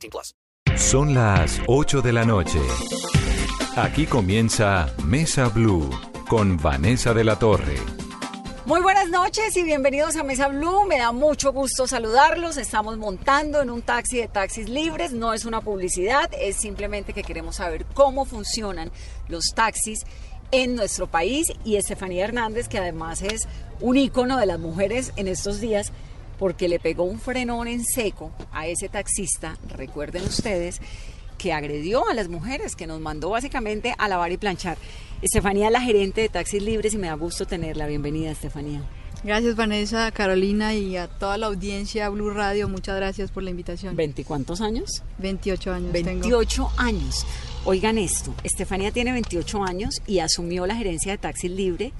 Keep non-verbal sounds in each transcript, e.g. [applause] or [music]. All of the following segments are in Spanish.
18 plus. Son las 8 de la noche. Aquí comienza Mesa Blue con Vanessa de la Torre. Muy buenas noches y bienvenidos a Mesa Blue. Me da mucho gusto saludarlos. Estamos montando en un taxi de taxis libres. No es una publicidad, es simplemente que queremos saber cómo funcionan los taxis en nuestro país. Y Estefanía Hernández, que además es un ícono de las mujeres en estos días, porque le pegó un frenón en seco a ese taxista, recuerden ustedes, que agredió a las mujeres, que nos mandó básicamente a lavar y planchar. Estefanía, la gerente de Taxis Libres, y me da gusto tenerla. Bienvenida, Estefanía. Gracias, Vanessa, Carolina y a toda la audiencia Blue Radio. Muchas gracias por la invitación. ¿20 cuántos años? 28 años. 28 años. Oigan esto, Estefanía tiene 28 años y asumió la gerencia de Taxis Libre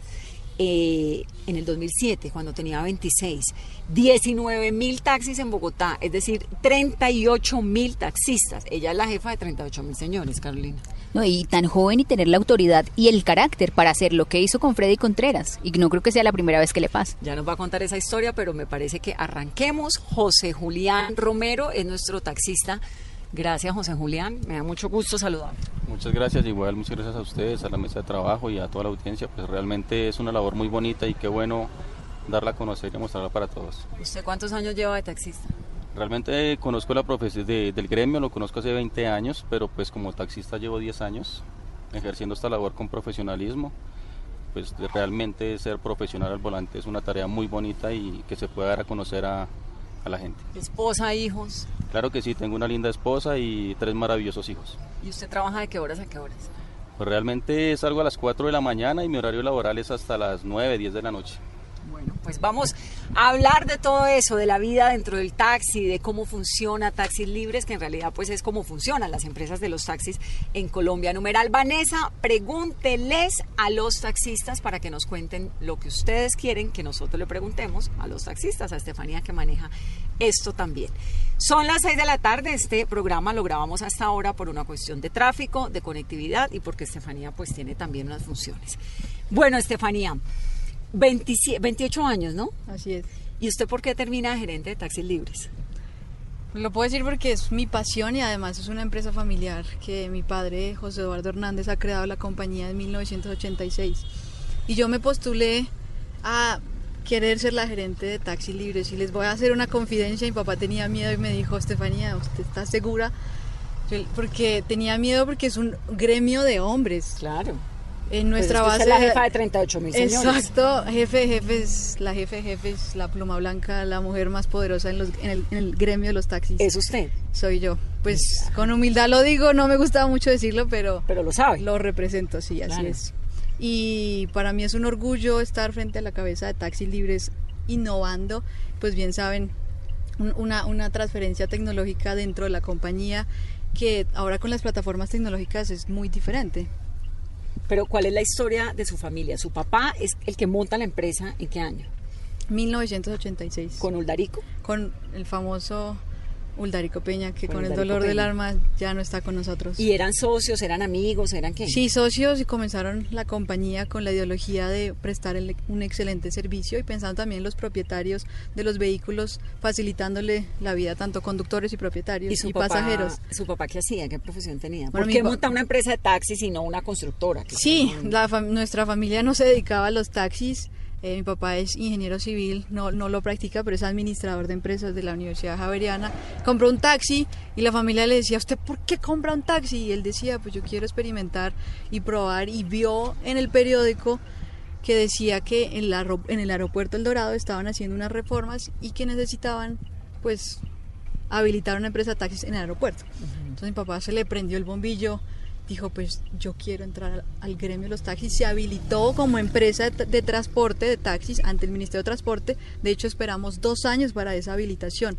eh, en el 2007, cuando tenía 26. 19 mil taxis en Bogotá, es decir, 38 mil taxistas. Ella es la jefa de 38 mil señores, Carolina. No, y tan joven y tener la autoridad y el carácter para hacer lo que hizo con Freddy Contreras. Y no creo que sea la primera vez que le pasa. Ya nos va a contar esa historia, pero me parece que arranquemos. José Julián Romero es nuestro taxista. Gracias, José Julián. Me da mucho gusto saludar. Muchas gracias, igual muchas gracias a ustedes, a la mesa de trabajo y a toda la audiencia. Pues realmente es una labor muy bonita y qué bueno darla a conocer y mostrarla para todos. ¿Usted cuántos años lleva de taxista? Realmente conozco la profesión de, del gremio, lo conozco hace 20 años, pero pues como taxista llevo 10 años ejerciendo esta labor con profesionalismo. Pues realmente ser profesional al volante es una tarea muy bonita y que se puede dar a conocer a, a la gente. ¿Esposa, hijos? Claro que sí, tengo una linda esposa y tres maravillosos hijos. ¿Y usted trabaja de qué horas a qué horas? Pues realmente salgo a las 4 de la mañana y mi horario laboral es hasta las 9, 10 de la noche. Bueno, pues vamos a hablar de todo eso, de la vida dentro del taxi, de cómo funciona Taxis Libres, que en realidad pues es cómo funcionan las empresas de los taxis en Colombia. Numeral Vanessa, pregúnteles a los taxistas para que nos cuenten lo que ustedes quieren que nosotros le preguntemos a los taxistas, a Estefanía que maneja esto también. Son las 6 de la tarde, este programa lo grabamos hasta ahora por una cuestión de tráfico, de conectividad y porque Estefanía pues tiene también unas funciones. Bueno, Estefanía, 28 años, ¿no? Así es. ¿Y usted por qué termina gerente de taxis libres? Lo puedo decir porque es mi pasión y además es una empresa familiar que mi padre, José Eduardo Hernández, ha creado la compañía en 1986. Y yo me postulé a querer ser la gerente de taxis libres. Y les voy a hacer una confidencia. Mi papá tenía miedo y me dijo, Estefanía, ¿usted está segura? Porque tenía miedo porque es un gremio de hombres. Claro. En nuestra pues base. Es la jefa de 38 mil señores. Exacto, jefe de jefes, la jefe de jefes, la pluma blanca, la mujer más poderosa en, los, en, el, en, el, gremio de los taxis. ¿Es usted? Soy yo. Pues con humildad lo digo, no me gustaba mucho decirlo, pero. Pero lo sabe. Lo represento, sí, así claro. es. Y para mí es un orgullo estar frente a la cabeza de Taxis Libres innovando, pues bien saben, una, una transferencia tecnológica dentro de la compañía que ahora con las plataformas tecnológicas es muy diferente. Pero ¿cuál es la historia de su familia? Su papá es el que monta la empresa, ¿en qué año? 1986. ¿Con Uldarico? Con el famoso Uldarico Peña, que con, con el dolor Peña. del alma ya no está con nosotros. ¿Y eran socios, eran amigos, eran qué? Sí, socios y comenzaron la compañía con la ideología de prestar el, un excelente servicio y pensando también en los propietarios de los vehículos, facilitándole la vida tanto conductores y propietarios y, su y papá, pasajeros. ¿Su papá qué hacía? ¿Qué profesión tenía? Bueno, ¿Por qué monta una empresa de taxis y no una constructora? Sí, la fam nuestra familia no se dedicaba a los taxis. Eh, mi papá es ingeniero civil, no, no lo practica, pero es administrador de empresas de la Universidad Javeriana. Compró un taxi y la familia le decía, ¿usted por qué compra un taxi? Y él decía, pues yo quiero experimentar y probar. Y vio en el periódico que decía que en, la, en el aeropuerto El Dorado estaban haciendo unas reformas y que necesitaban, pues, habilitar una empresa de taxis en el aeropuerto. Entonces mi papá se le prendió el bombillo dijo, pues yo quiero entrar al, gremio de los taxis, se habilitó como empresa de, de, transporte de taxis ante el Ministerio de Transporte, de hecho esperamos dos años para esa habilitación.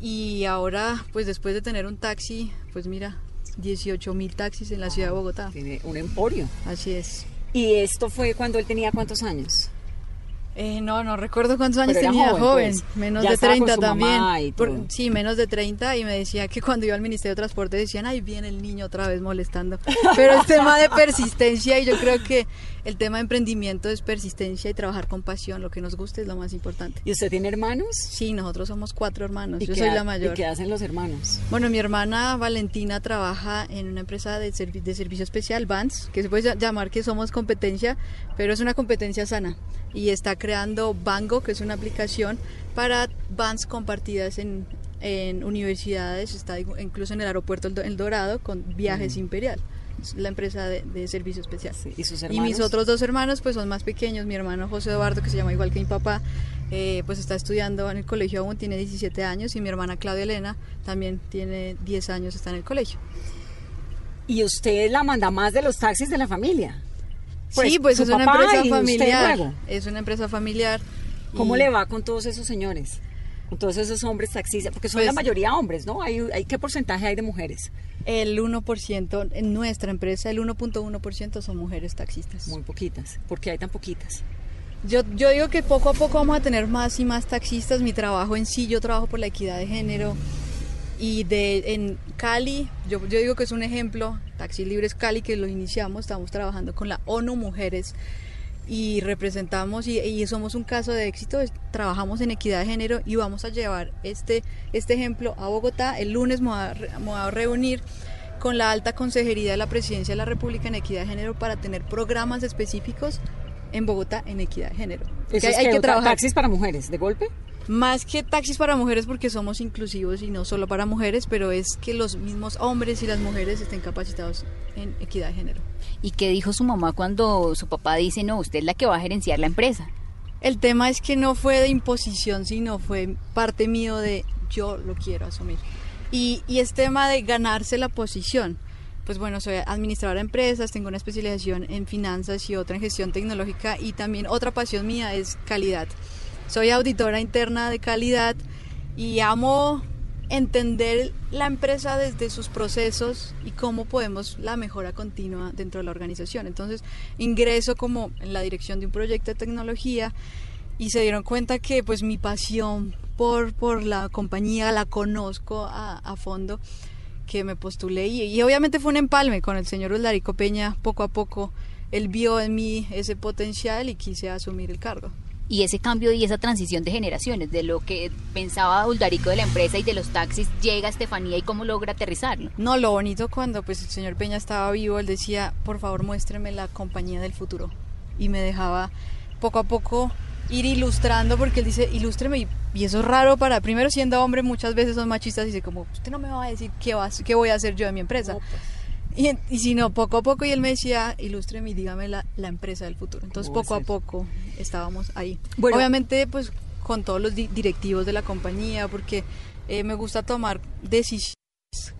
Y ahora, pues después de tener un taxi, pues mira, 18 mil taxis en la ciudad de Bogotá. Tiene un emporio. Así es. ¿Y esto fue cuando él tenía cuántos años? Eh, no, no recuerdo cuántos años Pero tenía joven, joven, pues. menos Ya de estaba con 30 su también. Por- sí, menos de 30 y me decía que cuando iba al Ministerio de Transporte decían, ay, viene el niño otra vez molestando. [laughs] Pero es tema de persistencia y yo creo que el tema de emprendimiento es persistencia y trabajar con pasión, lo que nos guste es lo más importante. ¿Y usted tiene hermanos? Sí, nosotros somos cuatro hermanos, ¿Y yo soy ha- la mayor. ¿Y qué hacen los hermanos? Bueno, mi hermana Valentina trabaja en una empresa de, servi- de servicio especial, Vans, que se puede ll- llamar que somos competencia, pero es una competencia sana. Y está creando Bango, que es una aplicación para vans compartidas en, en universidades, está incluso en el aeropuerto El Do- El Dorado con Viajes Imperial. Es la empresa de, de servicio especial. Sí, ¿y sus Y hermanos? mis otros dos hermanos pues son más pequeños. Mi hermano José Eduardo, que se llama igual que mi papá, eh, pues está estudiando en el colegio aún, tiene 17 años. Y mi hermana Claudia Elena también tiene 10 años, está en el colegio. ¿Y usted la manda más de los taxis de la familia? Sí, pues es una empresa familiar. Es una empresa familiar. ¿Cómo y- le va con todos esos señores? Con todos esos hombres taxistas, porque son Pues- la mayoría hombres, ¿no? Hay, hay- ¿Qué porcentaje hay de mujeres? El 1% en nuestra empresa, el 1.1% son mujeres taxistas. Muy poquitas. ¿Por qué hay tan poquitas? Yo, yo digo que poco a poco vamos a tener más y más taxistas. Mi trabajo en sí, yo trabajo por la equidad de género. Y de, en Cali, yo, yo digo que es un ejemplo, Taxi Libres Cali, que lo iniciamos, estamos trabajando con la ONU Mujeres y representamos y, y somos un caso de éxito, es- trabajamos en equidad de género y vamos a llevar este, este ejemplo a Bogotá. El lunes me voy a, re- me voy a reunir con la alta consejería de la presidencia de la República en equidad de género para tener programas específicos en Bogotá en equidad de género. Eso hay, es hay que trabajar taxis para mujeres, ¿de golpe? Más que taxis para mujeres porque somos inclusivos y no solo para mujeres, pero es que los mismos hombres y las mujeres estén capacitados en equidad de género. ¿Y qué dijo su mamá cuando su papá dice, no, usted es la que va a gerenciar la empresa? El tema es que no fue de imposición, sino fue parte mío de yo lo quiero asumir. Y, y es tema de ganarse la posición. Pues bueno, soy administradora de empresas, tengo una especialización en finanzas y otra en gestión tecnológica y también otra pasión mía es calidad. Soy auditora interna de calidad y amo entender la empresa desde sus procesos y cómo podemos la mejora continua dentro de la organización. Entonces ingreso como en la dirección de un proyecto de tecnología y se dieron cuenta que pues mi pasión por, por la compañía la conozco a, fondo que me postulé y, y obviamente fue un empalme con el señor Uldarico Peña poco a poco él vio en mí ese potencial y quise asumir el cargo. Y ese cambio y esa transición de generaciones, de lo que pensaba Uldarico de la empresa y de los taxis, llega a Estefanía y cómo logra aterrizarlo. No, lo bonito cuando pues el señor Peña estaba vivo, él decía, por favor muéstreme la compañía del futuro. Y me dejaba poco a poco ir ilustrando, porque él dice, ilústreme, y, y eso es raro para, primero siendo hombre, muchas veces son machistas y dice como, usted no me va a decir qué, va, qué voy a hacer yo de mi empresa. Y si no, poco a poco, y él me decía, ilústreme y dígame la, la empresa del futuro. Entonces, ¿Cómo poco a poco estábamos ahí. Bueno. Obviamente, pues con todos los di- directivos de la compañía, porque eh, me gusta tomar decisiones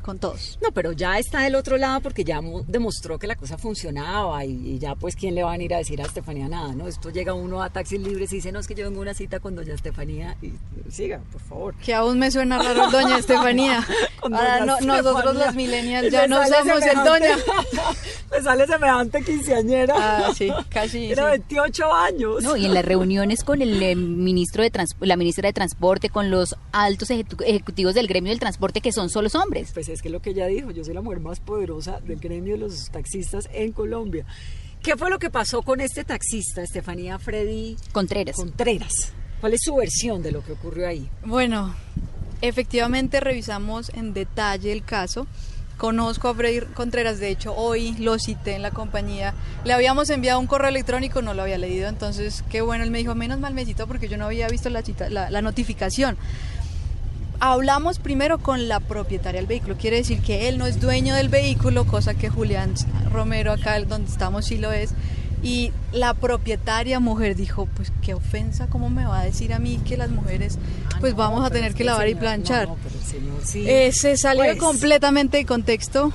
con todos. No, pero ya está del otro lado porque ya mo- demostró que la cosa funcionaba y, y ya pues quién le va a venir a decir a Estefanía nada, ¿no? Esto llega uno a taxis libres y dice, no, es que yo vengo a una cita con doña Estefanía y siga, por favor. Que aún me suena raro doña [laughs] Estefanía. Ahora no- nosotros los millennials Le ya no usamos el doña. [laughs] Le sale semejante quinceañera. Ah, sí, casi. Era sí. 28 años. No, y en las reuniones con el eh, ministro de la ministra de Transporte, con los altos ejecu- ejecutivos del gremio del transporte, que son solos hombres. Pues es que lo que ella dijo, yo soy la mujer más poderosa del gremio de los taxistas en Colombia. ¿Qué fue lo que pasó con este taxista, Estefanía Freddy Contreras. Contreras? ¿Cuál es su versión de lo que ocurrió ahí? Bueno, efectivamente revisamos en detalle el caso. Conozco a Freddy Contreras, de hecho hoy lo cité en la compañía. Le habíamos enviado un correo electrónico, no lo había leído, entonces qué bueno, él me dijo, menos mal me citó porque yo no había visto la, cita- la, la notificación. Hablamos primero con la propietaria del vehículo, quiere decir que él no es dueño del vehículo, cosa que Julián Romero acá donde estamos sí lo es. Y la propietaria mujer dijo, pues qué ofensa, ¿cómo me va a decir a mí que las mujeres pues Ah, no, vamos a tener que lavar y señor- planchar? No, no, pero el señor sí. Eh, se salió Pues. completamente de contexto.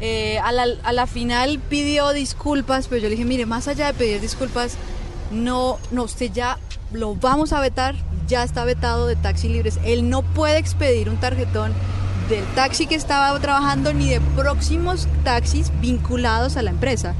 Eh, a, la, a la final pidió disculpas, pero yo le dije, mire, más allá de pedir disculpas, no, no, usted ya lo vamos a vetar, ya está vetado de taxi libres. Él no puede expedir un tarjetón del taxi que estaba trabajando ni de próximos taxis vinculados a la empresa.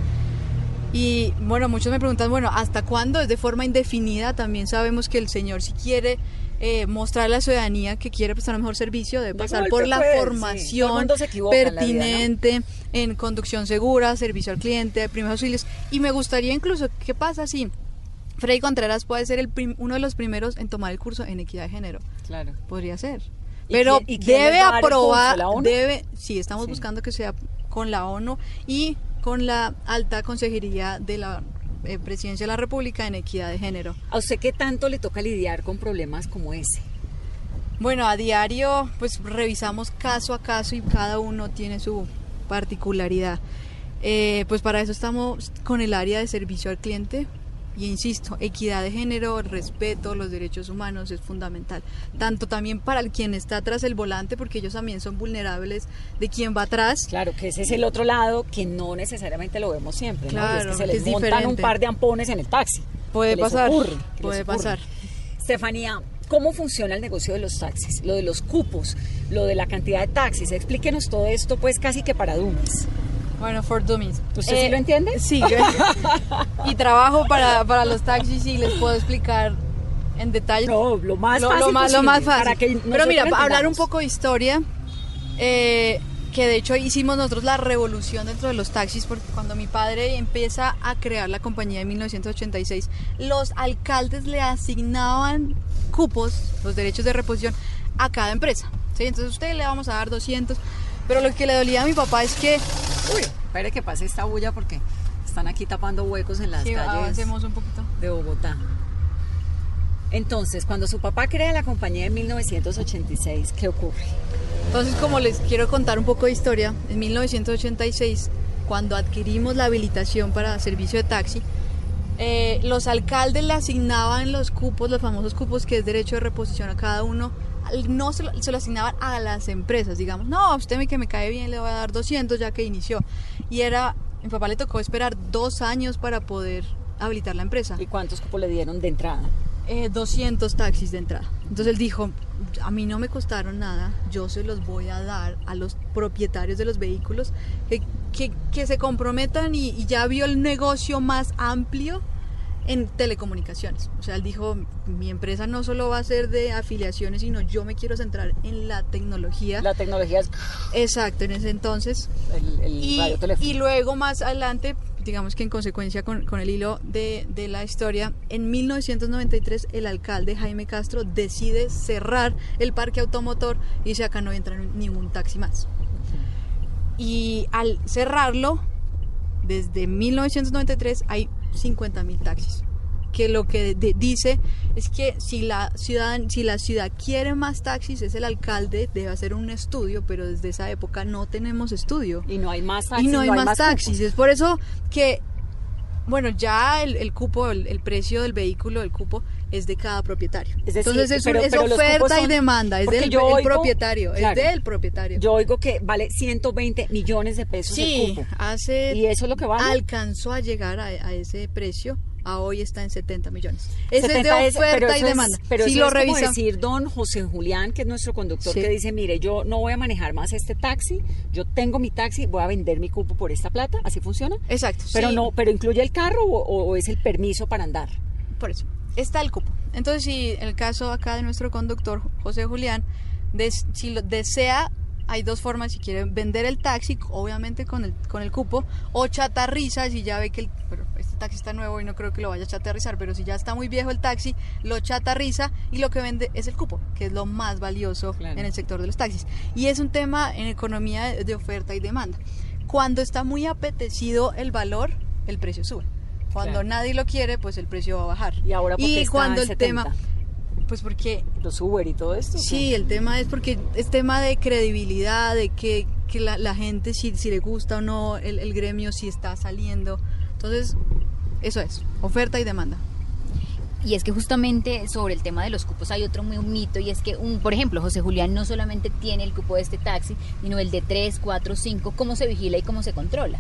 Y bueno, muchos me preguntan, bueno, ¿hasta cuándo? Es de forma indefinida. También sabemos que el señor si quiere eh, mostrar a la ciudadanía que quiere prestar un mejor servicio debe De pasar por la formación equivoca en la vida, ¿no? pertinente en conducción segura, servicio al cliente, primeros auxilios. Y me gustaría incluso, ¿qué pasa si Freddy Contreras puede ser el prim- uno de los primeros en tomar el curso en equidad de género? Claro. Podría ser. ¿Y Pero quién- y quién debe aprobar, debe, sí, estamos Sí. buscando que sea con la ONU y con la alta consejería de la eh, Presidencia de la República en equidad de género. ¿A usted qué tanto le toca lidiar con problemas como ese? Bueno, a diario pues revisamos caso a caso y cada uno tiene su particularidad. Eh, pues para eso estamos con el área de servicio al cliente y insisto, equidad de género, respeto, los derechos humanos es fundamental. Tanto también para el quien está tras el volante, porque ellos también son vulnerables de quien va atrás. Claro, que ese es el otro lado que no necesariamente lo vemos siempre, ¿no? Claro, es que se les es montan un par de ampones en el taxi. Puede pasar, ocurre, puede pasar. Estefanía, ¿cómo funciona el negocio de los taxis? Lo de los cupos, lo de la cantidad de taxis. Explíquenos todo esto, pues casi que para dummies. Bueno, for dummies. Eh, ¿Usted sí lo entiende? Sí. [laughs] y trabajo para, para los taxis y les puedo explicar en detalle. No, lo más lo, fácil lo más, lo más fácil. para que Pero mira, para hablar un poco de historia, eh, que de hecho hicimos nosotros la revolución dentro de los taxis, porque cuando mi padre empieza a crear la compañía en 1986, los alcaldes le asignaban cupos, los derechos de reposición, a cada empresa. ¿sí? Entonces a usted le vamos a dar 200, pero lo que le dolía a mi papá es que Uy, espere que pase esta bulla porque están aquí tapando huecos en las Sí, calles un poquito. de Bogotá. Entonces, cuando su papá crea la compañía en 1986, ¿qué ocurre? Entonces, como les quiero contar un poco de historia, en 1986, cuando adquirimos la habilitación para servicio de taxi, eh, los alcaldes le asignaban los cupos, los famosos cupos que es derecho de reposición a cada uno, no se lo, se lo asignaban a las empresas, digamos, no, usted me, que me cae bien le voy a dar 200 ya que inició. Y era, mi papá le tocó esperar dos años para poder habilitar la empresa. ¿Y cuántos cupos le dieron de entrada? Eh, 200 taxis de entrada. Entonces él dijo, a mí no me costaron nada, yo se los voy a dar a los propietarios de los vehículos que, que- que se comprometan y, y ya vio el negocio más amplio en telecomunicaciones. O sea, él dijo, mi empresa no solo va a ser de afiliaciones, sino yo me quiero centrar en la tecnología. La tecnología es Exacto, en ese entonces. el, el Y, y luego más adelante, digamos que en consecuencia con, con el hilo de, de la historia, en 1993 el alcalde Jaime Castro decide cerrar el parque automotor y dice acá no entra ningún taxi más. Y al cerrarlo, desde 1993 hay 50 mil taxis. Que lo que de- dice es que si la, ciudad, si la ciudad quiere más taxis, es el alcalde, debe hacer un estudio, pero desde esa época no tenemos estudio y no hay más taxis. y no hay más, taxis. Es por eso que, bueno, ya el, el cupo, el, el precio del vehículo, el cupo, es de cada propietario. Es decir, Entonces es, pero- pero oferta y demanda, es del yo el oigo- propietario, claro. es del propietario. Yo oigo que vale 120 millones de pesos el sí, cupo. hace ¿Y eso es lo que vale? alcanzó a llegar a, a ese precio, a hoy está en 70 millones. Ese es 70 de es- oferta y es- demanda. pero si eso lo es como decir don José Julián, que es nuestro conductor, Sí. que dice, mire, yo no voy a manejar más este taxi, yo tengo mi taxi, voy a vender mi cupo por esta plata, ¿así funciona? exacto. Pero sí. no, pero incluye el carro o, o es el permiso para andar. Por eso, está el cupo. Entonces, si el caso acá de nuestro conductor, José Julián, des- si lo desea, hay dos formas, si quiere vender el taxi, obviamente con el, con el cupo, o chatarriza, si ya ve que el, pero este taxi está nuevo y no creo que lo vaya a chatarrizar, pero si ya está muy viejo el taxi, lo chatarriza y lo que vende es el cupo, que es lo más valioso Claro. en el sector de los taxis. Y es un tema en economía de- de oferta y demanda. Cuando está muy apetecido el valor, el precio sube. Cuando Claro. nadie lo quiere, pues el precio va a bajar. Y ahora, ¿por qué y está cuando el 70? tema, pues porque Los Uber y todo esto. sí, el tema es porque es tema de credibilidad, de que, que la, la gente si, si le gusta o no el, el gremio, si está saliendo. Entonces, eso es, oferta y demanda. Y es que justamente sobre el tema de los cupos hay otro muy un mito y es que, un, por ejemplo, José Julián no solamente tiene el cupo de este taxi, sino el de 3, 4, 5, ¿cómo se vigila y cómo se controla?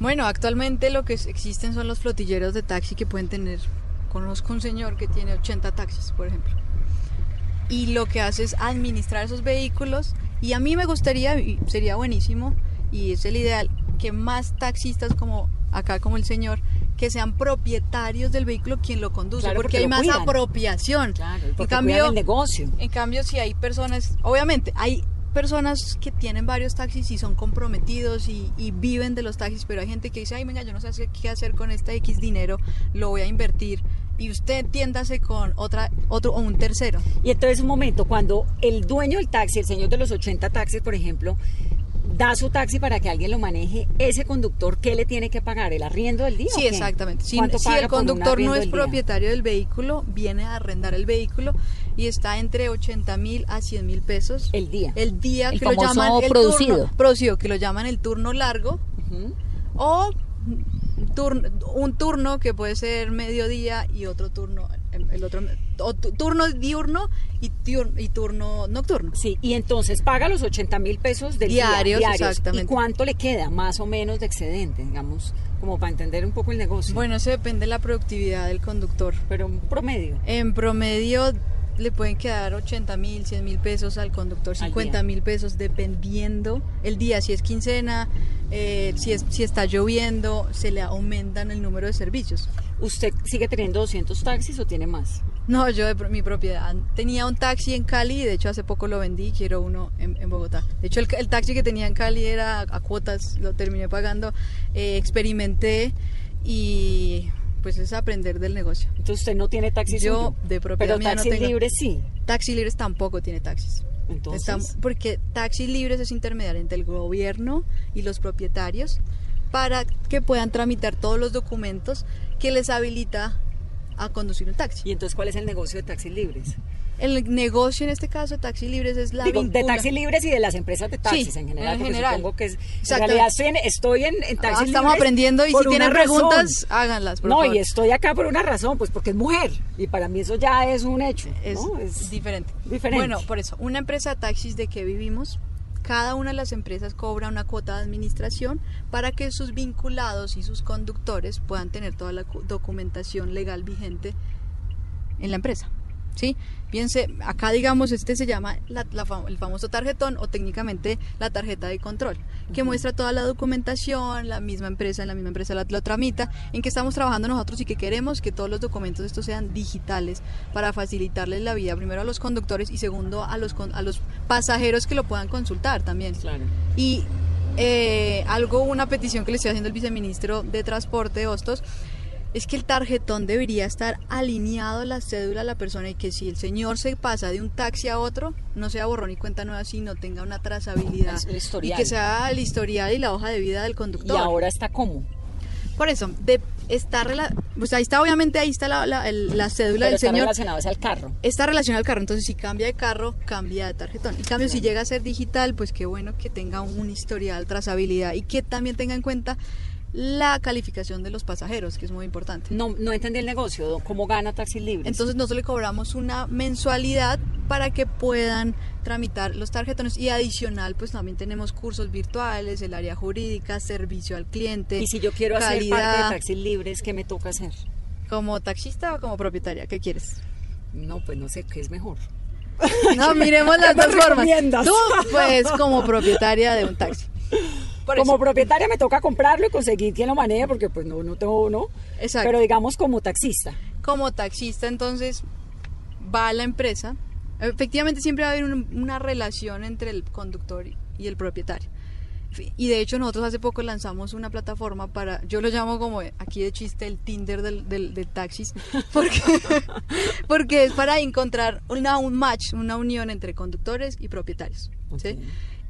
Bueno, actualmente lo que existen son los flotilleros de taxi que pueden tener conozco un señor que tiene 80 taxis, por ejemplo. Y lo que hace es administrar esos vehículos. Y a mí me gustaría, y sería buenísimo, y es el ideal, que más taxistas como acá, como el señor, que sean propietarios del vehículo quien lo conduce, Claro, porque, porque hay más cuidan. apropiación. Claro, en cambio, el negocio. en cambio, si hay personas, obviamente, hay personas que tienen varios taxis y son comprometidos y, viven de los taxis, pero hay gente que dice, ay, venga, yo no sé qué hacer con este X dinero, lo voy a invertir. Y usted tiéndase con otra, otro o un tercero. Y entonces un momento, cuando el dueño del taxi, el señor de los 80 taxis, por ejemplo, da su taxi para que alguien lo maneje, ese conductor, ¿qué le tiene que pagar? ¿El arriendo del día? o Sí, exactamente. Si, ¿Cuánto si paga el conductor no es del propietario del vehículo, viene a arrendar el vehículo y está entre 80 mil a 100 mil pesos. El día. El día El que lo llaman el producido. turno. Producido, que lo llaman el turno largo. O turno- un turno que puede ser mediodía y otro turno, el otro, o turno diurno y, y turno nocturno. Sí, y entonces paga los 80 mil pesos del día, Diarios, exactamente. ¿Y cuánto le queda más o menos de excedente, digamos, como para entender un poco el negocio? Bueno, eso depende de la productividad del conductor. pero un promedio. En promedio le pueden quedar 80 mil, 100 mil pesos al conductor, Al 50 mil pesos dependiendo el día, si es quincena, eh, si, es, si está lloviendo, se le aumentan el número de servicios. ¿Usted sigue teniendo 200 taxis o tiene más? No, yo de mi propiedad tenía un taxi en Cali de hecho hace poco lo vendí, quiero uno en, en Bogotá. De hecho el, el taxi que tenía en Cali era a, a cuotas, lo terminé pagando, eh, experimenté y pues es aprender del negocio. Entonces usted no tiene taxi Yo, suyo, de propiedad pero mía, no taxis tengo. libres sí. Taxi Libres tampoco tiene taxis. Entonces, porque Taxis Libres es intermediario entre el gobierno y los propietarios para que puedan tramitar todos los documentos que les habilita a conducir un taxi. ¿y entonces cuál es el negocio de taxis libres? El negocio en este caso de Taxi Libres es la Digo, de taxis libres y de las empresas de taxis Sí, en general, en porque general. supongo que es, en realidad estoy en, estoy en, en Ah, estamos libres aprendiendo y si tienen preguntas, háganlas, por No, favor. y estoy acá por una razón, pues porque es mujer y para mí eso ya es un hecho. es, ¿no? diferente. diferente. Bueno, por eso, una empresa de taxis de que vivimos, cada una de las empresas cobra una cuota de administración para que sus vinculados y sus conductores puedan tener toda la cu- documentación legal vigente en la empresa. ¿Sí? Piense, acá digamos, este se llama la- la fam- el famoso tarjetón o técnicamente la tarjeta de control, que muestra toda la documentación, la misma empresa, la misma empresa la, lo tramita, en que estamos trabajando nosotros y que queremos que todos los documentos estos sean digitales para facilitarles la vida, primero a los conductores y segundo a los, a los pasajeros que lo puedan consultar también. Claro. Y eh, algo, una petición que le estoy haciendo al viceministro de Transporte de Hostos, es que el tarjetón debería estar alineado a la cédula de la persona y que si el señor se pasa de un taxi a otro, no sea borrón y cuenta nueva, sino tenga una trazabilidad. Y que sea el historial y la hoja de vida del Y conductor. ahora está como. Por eso, de, está, pues ahí está, obviamente, ahí está la, la- el- la cédula Pero del está señor. relacionado es al carro. Está relacionado al carro, entonces si cambia de carro, cambia de tarjetón. En cambio, si llega a ser digital, pues qué bueno que tenga un historial, trazabilidad y que también tenga en cuenta la calificación de los pasajeros, que es muy importante. No, no entendí el negocio, ¿cómo gana taxis libres? Entonces nosotros le cobramos una mensualidad para que puedan tramitar los tarjetones y adicional pues también tenemos cursos virtuales, el área jurídica, servicio al cliente. y si yo quiero hacer parte calidad. de taxis libres, ¿qué me toca hacer? como taxista o como propietaria, ¿qué quieres? No, pues no sé qué es mejor. No, miremos las [laughs] ¿Qué me dos formas. Tú, pues, como propietaria de un taxi. Como propietaria me toca comprarlo y conseguir quien lo maneje porque pues no, no tengo uno. Exacto. Pero digamos como taxista. Como taxista, entonces, va a la empresa. Efectivamente, siempre va a haber un- una relación entre el conductor y el propietario. Y de hecho, nosotros hace poco lanzamos una plataforma para, yo lo llamo como aquí de chiste el Tinder del, del, del taxis, [laughs] porque, [laughs] porque es para encontrar una, un match, una unión entre conductores y propietarios. ¿sí?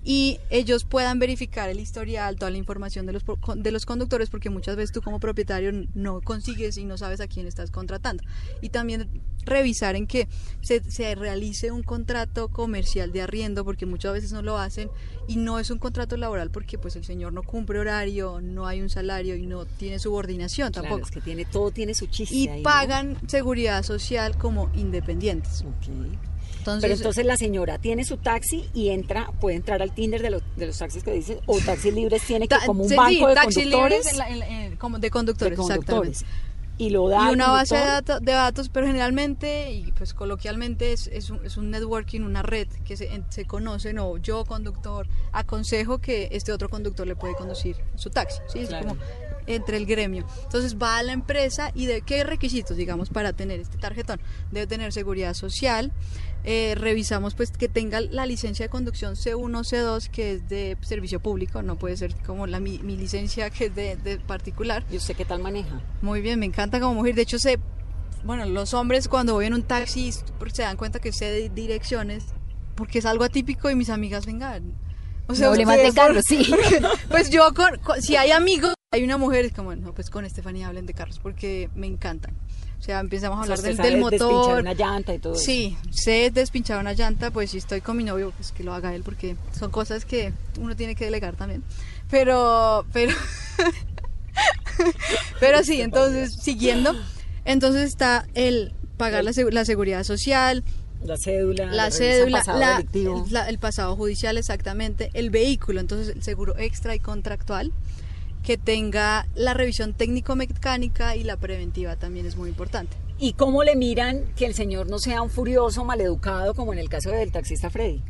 Y ellos puedan verificar el historial, toda la información de los, de los conductores, porque muchas veces tú como propietario no consigues y no sabes a quién estás contratando. Y también revisar en que se, se realice un contrato comercial de arriendo, porque muchas veces no lo hacen, y no es un contrato laboral porque pues el señor no cumple horario, no hay un salario y no tiene subordinación Claro, tampoco. es que tiene, todo tiene su chiste Y ahí, ¿no? pagan seguridad social como independientes. Ok. Entonces, Pero entonces la señora tiene su taxi y entra, puede entrar al Tinder de los, de los taxis que dice, o taxis libres tiene que como un sí, banco de taxi conductores. libres en la- en la- en- como de conductores, de conductores. Y lo da y una base de, dato- de datos, pero generalmente y pues coloquialmente es, es, un, es un networking, una red que se, se conocen o yo conductor aconsejo que este otro conductor le puede conducir su taxi, ¿sí? Es Claro. como entre el gremio. Entonces va a la empresa y de qué requisitos, digamos, para tener este tarjetón. Debe tener seguridad social. Eh, revisamos pues que tenga la licencia de conducción C1, C2, que es de servicio público, no puede ser como la, mi, mi licencia que es de, de particular. ¿Y usted qué tal maneja? Muy bien, me encanta como mujer. De hecho, sé, bueno, los hombres cuando voy en un taxi se dan cuenta que sé de direcciones porque es algo atípico y mis amigas vengan. O Problemas de carros, sí. [laughs] Pues yo, con, con- si hay amigos, hay una mujer, es como, no, pues con Estefanía hablen de carros porque me encantan. O sea, empezamos a O sea, hablar del, del despinchar motor. una llanta y todo eso. Sí, sé despinchar una llanta, pues si estoy con mi novio, pues que lo haga él, porque son cosas que uno tiene que delegar también. Pero, pero, [laughs] pero sí, entonces, siguiendo, entonces está el pagar la, segu- la seguridad social, La cédula, la cédula, pasado la- delictivo. la- el pasado judicial exactamente, el vehículo, entonces el seguro extra y contractual, que tenga la revisión técnico-mecánica y la preventiva también es muy importante. ¿Y cómo le miran que el señor no sea un furioso, maleducado, como en el caso del taxista Freddy?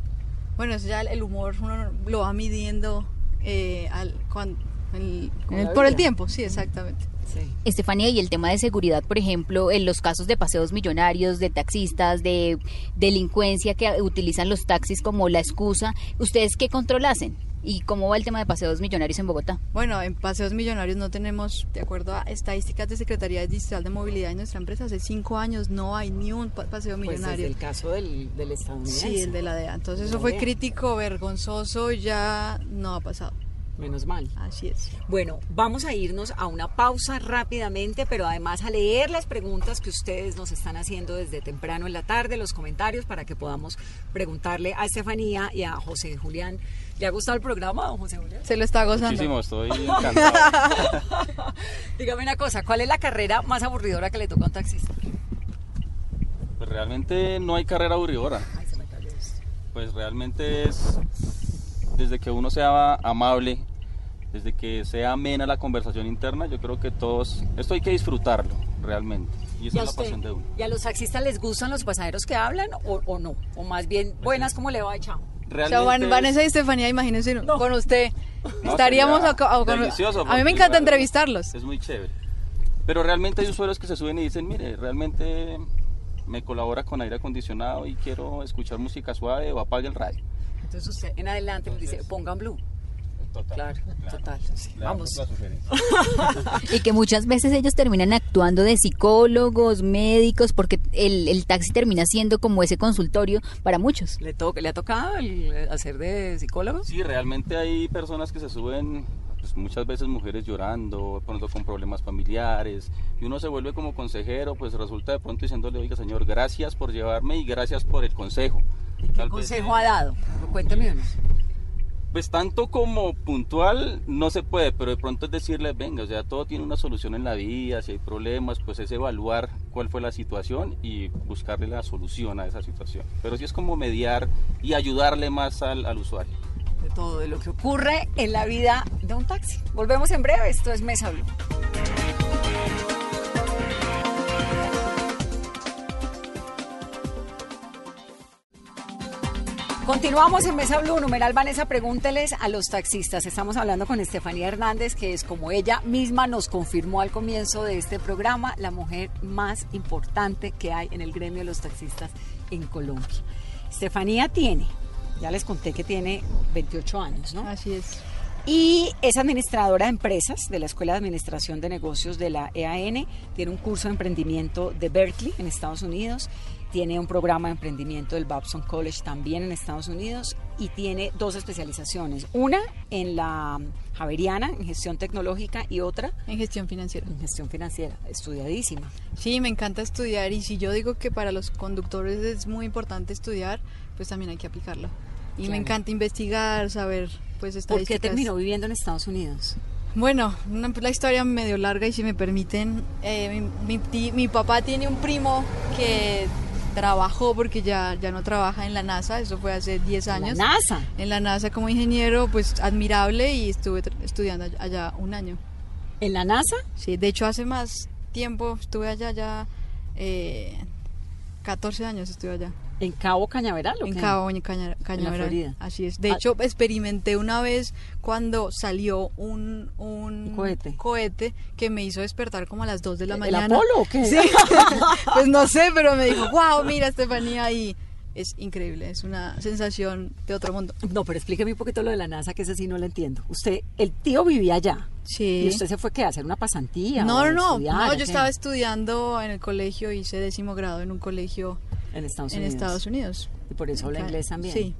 Bueno, eso ya el- humor uno lo va midiendo eh, al, cuan- el- por el tiempo, sí, exactamente. Sí. Estefanía, y el tema de seguridad, por ejemplo, en los casos de paseos millonarios, de taxistas, de delincuencia que utilizan los taxis como la excusa, ¿ustedes qué control hacen? ¿Y cómo va el tema de paseos millonarios en Bogotá? Bueno, en Paseos Millonarios no tenemos, de acuerdo a estadísticas de Secretaría Digital de Movilidad en nuestra empresa, hace cinco años no hay ni un pa- paseo Pues millonario. el caso del, del estadounidense. Sí, el de la DEA. Entonces De eso fue DEA. crítico, vergonzoso, ya no ha pasado. Menos mal. Así es. Bueno, vamos a irnos a una pausa rápidamente, pero además a leer las preguntas que ustedes nos están haciendo desde temprano en la tarde, los comentarios, para que podamos preguntarle a Estefanía y a José Julián. ¿Le ha gustado el programa, don José Julián? Se lo está gozando. Muchísimo, estoy [laughs] encantado. [laughs] Dígame una cosa, ¿cuál es la carrera más aburridora que le toca a un taxista? Pues realmente no hay carrera aburridora. Ay, se me cayó esto. Pues realmente es desde que uno sea amable, desde que sea amena la conversación interna, yo creo que todos, esto hay que disfrutarlo realmente. Y ¿Y esa a, es la pasión de uno. ¿Y a los taxistas les gustan los pasajeros que hablan o, o no? O más bien, buenas, ¿cómo le va, chao? O sea, Realmente Van- es- Vanessa y Estefanía, imagínense No. con usted. No, Estaríamos acá- o con- delicioso, A mí me encanta entrevistarlos. Es muy chévere. Pero realmente hay usuarios que se suben y dicen, mire, realmente me colabora con aire acondicionado y quiero escuchar música suave o apague el radio. Entonces usted en adelante les dice, pongan blue. Total. Claro, total. sí, Vamos. [laughs] Y que muchas veces ellos terminan actuando de psicólogos, médicos, porque el, el taxi termina siendo como ese consultorio para muchos. ¿Le, to- ¿Le ha tocado el eh, hacer de psicólogo? Sí, realmente hay personas que se suben, pues, muchas veces mujeres llorando, de pronto con problemas familiares, y uno se vuelve como consejero, pues resulta de pronto diciéndole, oiga señor, gracias por llevarme y gracias por el consejo. ¿Y ¿Qué Tal consejo ha dado? Cuénteme uno. Pues tanto como puntual no se puede, pero de pronto es decirles, venga, o sea, todo tiene una solución en la vida, si hay problemas, pues es evaluar cuál fue la situación y buscarle la solución a esa situación. Pero sí es como mediar y ayudarle más al, al usuario. De todo, de lo que ocurre en la vida de un taxi. Volvemos en breve, esto es Mesa Blue. Continuamos en Mesa Blue, numeral Vanessa, pregúnteles a los taxistas. Estamos hablando con Estefanía Hernández, que es como ella misma nos confirmó al comienzo de este programa, la mujer más importante que hay en el gremio de los taxistas en Colombia. Estefanía tiene, ya les conté que tiene 28 años, ¿no? Así es. Y es administradora de empresas de la Escuela de Administración de Negocios de la EAN. Tiene un curso de emprendimiento de Berkeley en Estados Unidos. Tiene un programa de emprendimiento del Babson College también en Estados Unidos. Y tiene dos especializaciones. Una en la Javeriana, en gestión tecnológica, y otra En gestión financiera. en gestión financiera. Estudiadísima. Sí, me encanta estudiar y si yo digo que para los conductores es muy importante estudiar, pues también hay que aplicarlo. Y Claro. me encanta investigar, saber, pues ¿Por estadísticas. qué terminó viviendo en Estados Unidos? Bueno, una, la historia medio larga y si me permiten, eh, mi, mi mi papá tiene un primo que trabajó porque ya, ya no trabaja en la NASA, eso fue hace 10 La años. NASA. En la NASA como ingeniero, pues admirable y estuve estudiando allá- allá un año. ¿En la NASA? Sí, de hecho hace más, tiempo, estuve allá ya, eh, 14 años estuve allá. ¿En Cabo Cañaveral o En qué? Cabo Caña- Caña- Cañaveral. Florida. Así es. De Ah. hecho, experimenté una vez cuando salió un, un Un cohete. cohete que me hizo despertar como a las 2 de la ¿El mañana. Apolo o qué? [laughs] Sí. [laughs] pues no sé, pero me dijo, wow, mira Estefanía y es increíble, es una sensación de otro mundo. No, pero explíqueme un poquito lo de la NASA, que ese sí no lo entiendo. Usted, el tío vivía allá. Sí. ¿Y usted se fue qué? ¿A hacer una pasantía? No, no, no, estudiar, no, yo qué? estaba estudiando en el colegio, hice décimo grado en un colegio En Estados en Unidos. Estados Unidos. Y por eso habla inglés también. Sí,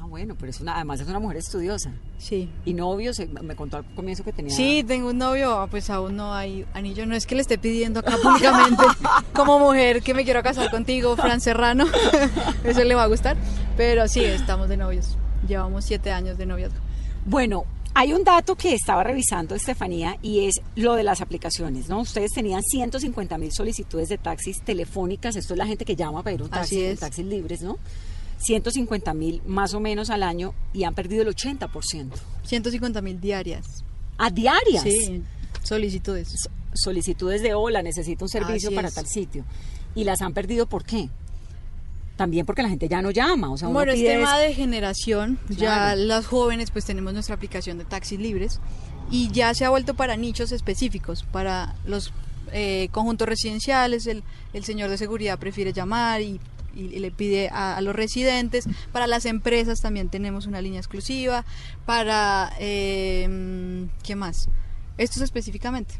Ah, bueno, pero es una, además es una mujer estudiosa. sí. Y novio, se- me contó al comienzo que tenía... Sí, tengo un novio, pues aún no hay anillo. No es que le esté pidiendo acá públicamente [laughs] como mujer que me quiero casar contigo, Fran Serrano. [laughs] Eso le va a gustar. Pero sí, estamos de novios. Llevamos siete años de noviazgo. Bueno, hay un dato que estaba revisando Estefanía y es lo de las aplicaciones, ¿no? Ustedes tenían 150 mil solicitudes de taxis telefónicas, esto es la gente que llama a pedir un taxi, taxis libres, ¿no? 150 mil más o menos al año y han perdido el 80%. 150 mil diarias. A diarias. Sí, solicitudes. Solicitudes de hola, necesito un servicio Así para es. tal sitio. Y las han perdido ¿por qué? También porque la gente ya no llama, o sea, uno Bueno, es pide tema es- de generación. Ya las jóvenes pues tenemos nuestra aplicación de taxis libres y ya se ha vuelto para nichos específicos, para los eh, conjuntos residenciales, el, el señor de seguridad prefiere llamar y, y le pide a, a los residentes, para las empresas también tenemos una línea exclusiva, para... Eh, ¿Qué más? Estos específicamente.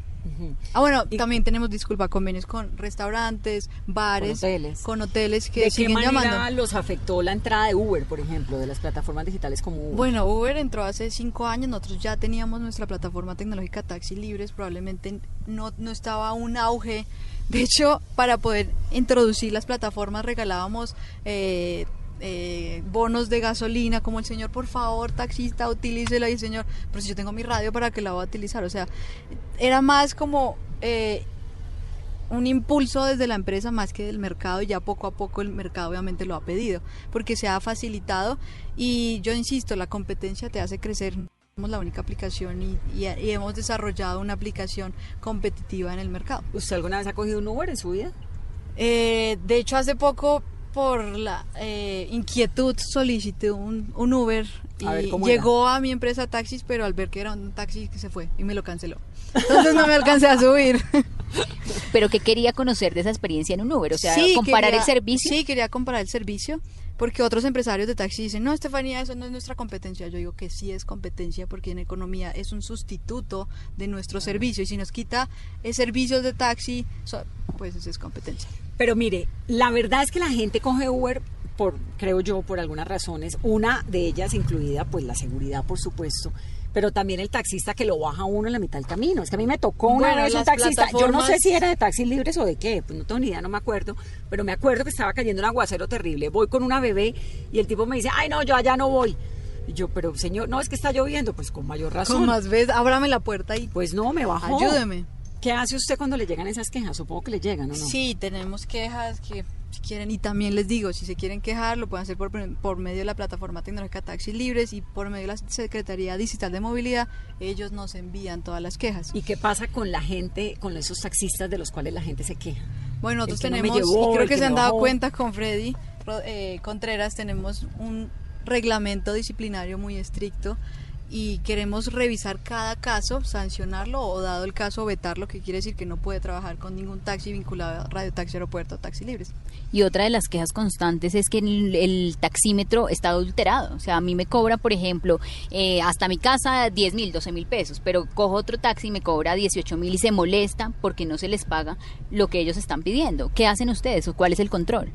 Ah, bueno, Y- también tenemos, disculpa, convenios con restaurantes, bares, Con hoteles. con hoteles que ¿De qué manera llamando. los afectó la entrada de Uber, por ejemplo, de las plataformas digitales como Uber? Bueno, Uber entró hace cinco años, nosotros ya teníamos nuestra plataforma tecnológica Taxi Libres, probablemente no, no estaba un auge. De hecho, para poder introducir las plataformas regalábamos eh, eh, bonos de gasolina, como el señor, por favor, taxista, utilícelo y el señor, pero si yo tengo mi radio, ¿para qué la voy a utilizar? O sea, era más como... eh, un impulso desde la empresa más que del mercado y ya poco a poco el mercado obviamente lo ha pedido porque se ha facilitado y yo insisto, la competencia te hace crecer. Somos la única aplicación y, y- y hemos desarrollado una aplicación competitiva en el mercado. ¿Usted alguna vez ha cogido un Uber en su vida? Eh, de hecho, hace poco por la eh, inquietud solicité un, un Uber y A ver, ¿cómo llegó a mi empresa taxis, pero al ver que era un taxi que se fue y me lo canceló. Entonces no me alcancé a subir. [laughs] Pero que quería conocer de esa experiencia en un Uber, o sea, Sí, comparar quería- el servicio. Sí, quería comparar el servicio, porque otros empresarios de taxi dicen, no, Estefanía, eso no es nuestra competencia. Yo digo que sí es competencia, porque en economía es un sustituto de nuestro servicio, y si nos quita eh, servicios de taxi, pues eso es competencia. Pero mire, la verdad es que la gente coge Uber por, creo yo, por algunas razones. Una de ellas incluida, pues, la seguridad, por supuesto. Pero también el taxista que lo baja uno en la mitad del camino. Es que a mí me tocó una Bueno, vez un taxista. Yo no sé si era de taxis libres o de qué. Pues no tengo ni idea, no me acuerdo. Pero me acuerdo que estaba cayendo un aguacero terrible. Voy con una bebé y el tipo me dice, ay, no, yo allá no voy. Y yo, pero señor, no, es que está lloviendo. Pues con mayor razón. Con más veces, ábrame la puerta y Pues no, me bajó. ayúdeme. ¿Qué hace usted cuando le llegan esas quejas? Supongo que le llegan, ¿o no? Sí, tenemos quejas que si quieren, y también les digo, si se quieren quejar, lo pueden hacer por, por medio de la plataforma tecnológica Taxis Libres y por medio de la Secretaría Digital de Movilidad, ellos nos envían todas las quejas. ¿Y qué pasa con la gente, con esos taxistas de los cuales la gente se queja? Bueno, nosotros que no me tenemos, llevó, y creo que, que se han dado bajó. cuenta con Freddy eh, Contreras, tenemos un reglamento disciplinario muy estricto y queremos revisar cada caso, sancionarlo o dado el caso vetarlo, que quiere decir que no puede trabajar con ningún taxi vinculado a Radio Taxi Aeropuerto o Taxi Libres. Y otra de las quejas constantes es que el, el taxímetro está adulterado. O sea, a mí me cobra, por ejemplo, eh, hasta mi casa 10 mil, 12 mil pesos, pero cojo otro taxi y me cobra 18 mil y se molesta porque no se les paga lo que ellos están pidiendo. ¿Qué hacen ustedes o cuál es el control?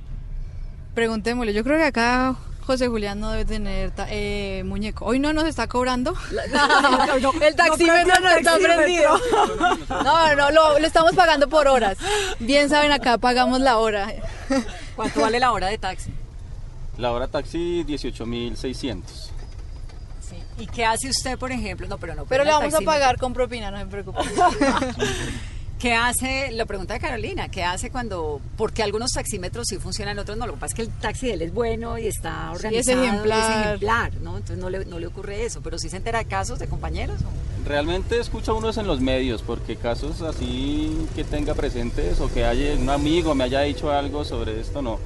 Preguntémosle, yo creo que acá José Julián no debe tener ta- eh, muñeco. Hoy no nos está cobrando. [laughs] [laughs] el taxímetro no está prendido. No, no, lo, lo estamos pagando por horas. Bien saben, acá pagamos la hora. ¿Cuánto vale la hora de taxi? La hora taxi 18.600. ¿Y qué hace usted, por ejemplo? No, pero no. Pero le vamos a pagar con propina, no se preocupe. [laughs] ¿Qué hace, lo pregunta de Carolina, qué hace cuando, porque algunos taxímetros sí funcionan, otros no? Lo que pasa es que el taxi de él es bueno y está Sí, es organizado, ejemplar. ejemplar, ¿no? Entonces no le, no le ocurre eso, pero sí se entera de casos de compañeros. ¿o? Realmente escucha uno es en los medios, porque casos así que tenga presentes o que haya un amigo me haya dicho algo sobre esto, no.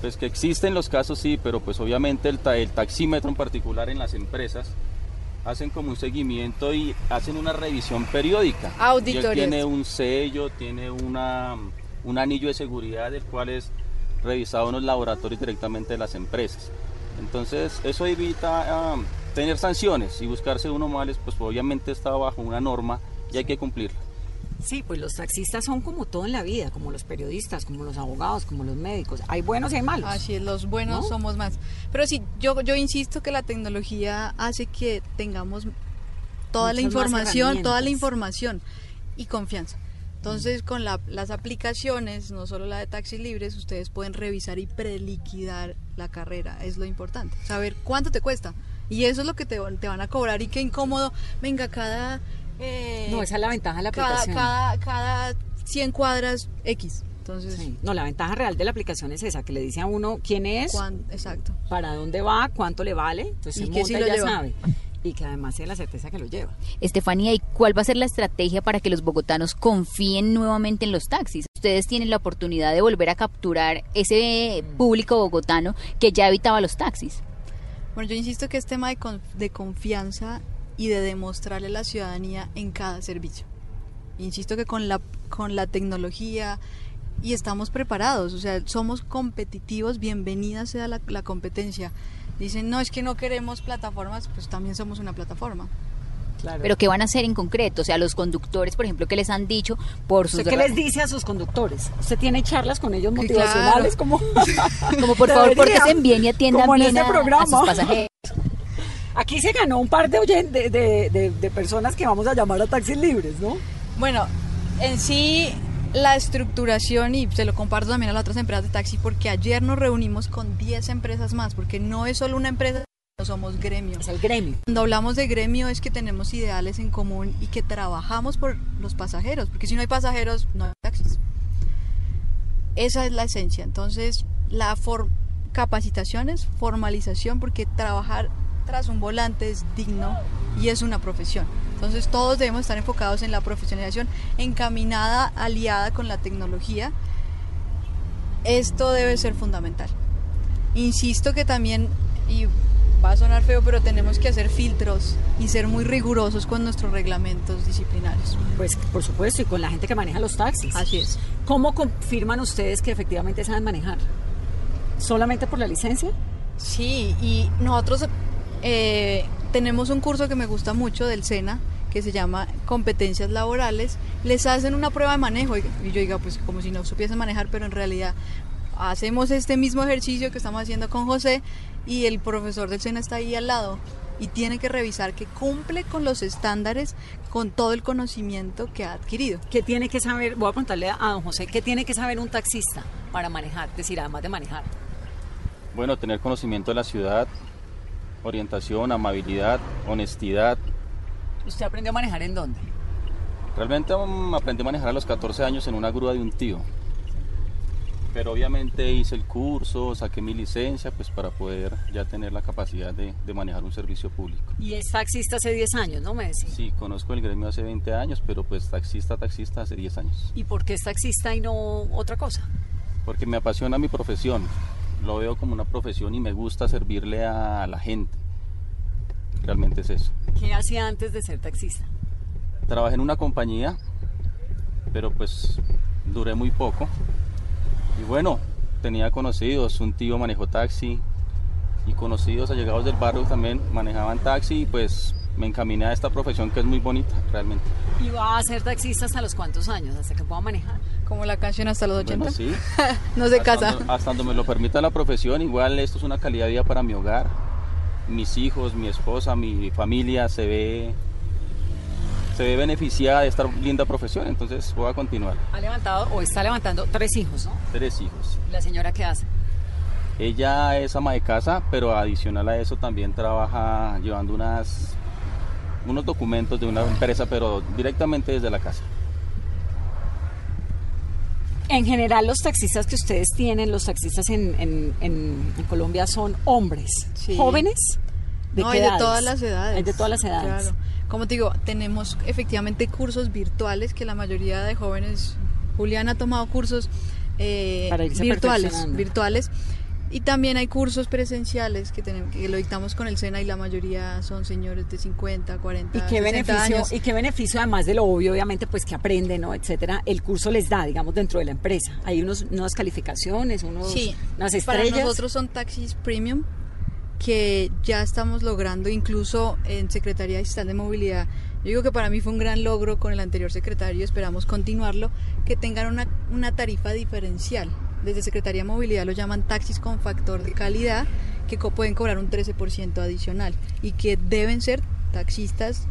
Pues que existen los casos sí, pero pues obviamente el, ta- el taxímetro en particular en las empresas hacen como un seguimiento y hacen una revisión periódica. Auditorías. tiene un sello, tiene una, un anillo de seguridad, el cual es revisado en los laboratorios directamente de las empresas. Entonces, eso evita ah, tener sanciones y buscarse uno males, pues obviamente está bajo una norma y hay que cumplirla. Sí, pues los taxistas son como todo en la vida, como los periodistas, como los abogados, como los médicos. Hay buenos y hay malos. Así es, los buenos ¿No? somos más. Pero sí, yo, yo insisto que la tecnología hace que tengamos toda la Muchas información, toda la información y confianza. Entonces, con la- las aplicaciones, no solo la de taxis libres, ustedes pueden revisar y preliquidar la carrera. Es lo importante. Saber cuánto te cuesta. Y eso es lo que te, te van a cobrar. Y qué incómodo. Venga, cada. Eh, No, esa es la ventaja de la cada, aplicación. cada, cada 100 cuadras X. Entonces, Sí. No, la ventaja real de la aplicación es esa, que le dice a uno quién es, cuán- exacto. para dónde va, cuánto le vale, entonces Y se que monta sí y lo ya lleva. sabe. Y que además tiene la certeza que lo lleva. Estefanía, ¿y cuál va a ser la estrategia para que los bogotanos confíen nuevamente en los taxis? Ustedes tienen la oportunidad de volver a capturar ese público bogotano que ya evitaba los taxis. Bueno, yo insisto que es tema de, con- de confianza y de demostrarle a la ciudadanía en cada servicio. Insisto que con la, con la tecnología y estamos preparados, o sea, somos competitivos, bienvenida sea la, la competencia. Dicen, no, es que no queremos plataformas, pues también somos una plataforma. Claro. Pero ¿qué van a hacer en concreto? O sea, los conductores, por ejemplo, que les han dicho por sus... ¿Usted qué les dice a sus conductores? ¿Usted tiene charlas con ellos motivacionales? Como, [laughs] Como por favor, Debería. porque se bien y atiendan bien este a- a sus pasajeros. Aquí se ganó un par de, de, de- personas que vamos a llamar a taxis libres, ¿no? Bueno, en sí la estructuración y se lo comparto también a las otras empresas de taxi porque ayer nos reunimos con 10 empresas más porque no es solo una empresa, no somos gremios. Es el gremio. Cuando hablamos de gremio es que tenemos ideales en común y que trabajamos por los pasajeros, porque si no hay pasajeros no hay taxis. Esa es la esencia. Entonces, la for- capacitaciones, formalización, porque trabajar tras un volante es digno y es una profesión. Entonces, todos debemos estar enfocados en la profesionalización, encaminada, aliada con la tecnología. Esto debe ser fundamental. Insisto que también, y va a sonar feo, pero tenemos que hacer filtros y ser muy rigurosos con nuestros reglamentos disciplinarios. Pues por supuesto, y con la gente que maneja los taxis. Así es. ¿Cómo confirman ustedes que efectivamente saben manejar? ¿Solamente por la licencia? Sí, y nosotros eh, tenemos un curso que me gusta mucho del SENA que se llama competencias laborales. Les hacen una prueba de manejo y yo diga, pues como si no supiesen manejar, pero en realidad hacemos este mismo ejercicio que estamos haciendo con José y el profesor del SENA está ahí al lado y tiene que revisar que cumple con los estándares, con todo el conocimiento que ha adquirido. ¿Qué tiene que saber? Voy a preguntarle a don José, ¿qué tiene que saber un taxista para manejar? Es decir, además de manejar. Bueno, tener conocimiento de la ciudad, orientación, amabilidad, honestidad. ¿Usted aprendió a manejar en dónde? Realmente mm, aprendí a manejar a los 14 años en una grúa de un tío. Pero obviamente hice el curso, saqué mi licencia, pues para poder ya tener la capacidad de, de manejar un servicio público. Y es taxista hace 10 años, ¿no me decía? Sí, conozco el gremio hace 20 años, pero pues taxista, taxista hace 10 años. ¿Y por qué es taxista y no otra cosa? Porque me apasiona mi profesión, lo veo como una profesión y me gusta servirle a la gente. Realmente es eso. ¿Qué hacía antes de ser taxista? Trabajé en una compañía, pero pues duré muy poco. Y bueno, tenía conocidos, un tío manejó taxi y conocidos allegados del barrio también manejaban taxi y pues me encaminé a esta profesión que es muy bonita realmente. ¿Y va a ser taxista hasta los cuántos años? ¿Hasta que pueda manejar? Como la canción hasta los 80. Bueno, sí. [laughs] no se hasta casa. Donde, hasta donde me lo permita la profesión, igual esto es una calidad de vida para mi hogar. Mis hijos, mi esposa, mi familia se ve se ve beneficiada de esta linda profesión, entonces voy a continuar. Ha levantado o está levantando tres hijos, ¿no? Tres hijos. ¿Y la señora qué hace? Ella es ama de casa, pero adicional a eso también trabaja llevando unas unos documentos de una empresa, pero directamente desde la casa. En general, los taxistas que ustedes tienen, los taxistas en, en- en- en Colombia son hombres, Sí. jóvenes. ¿De no, qué hay de edades? todas las edades. Hay de todas las edades. Claro. Como te digo, tenemos efectivamente cursos virtuales que la mayoría de jóvenes, Julián ha tomado cursos eh, Para irse virtuales, virtuales. Y también hay cursos presenciales que tenemos que lo dictamos con el SENA y la mayoría son señores de 50, 40, ¿Y qué 60 beneficio, años. y qué beneficio además de lo obvio, obviamente, pues que aprenden, ¿no? etcétera, el curso les da, digamos, dentro de la empresa? Hay unos, unas calificaciones, unos, Sí, unas para estrellas. nosotros son taxis premium que ya estamos logrando incluso en Secretaría Digital de Movilidad. Yo digo que para mí fue un gran logro con el anterior secretario, esperamos continuarlo, que tengan una, una tarifa diferencial. Desde Secretaría de Movilidad lo llaman taxis con factor de calidad, que co- pueden cobrar un 13% adicional y que deben ser taxistas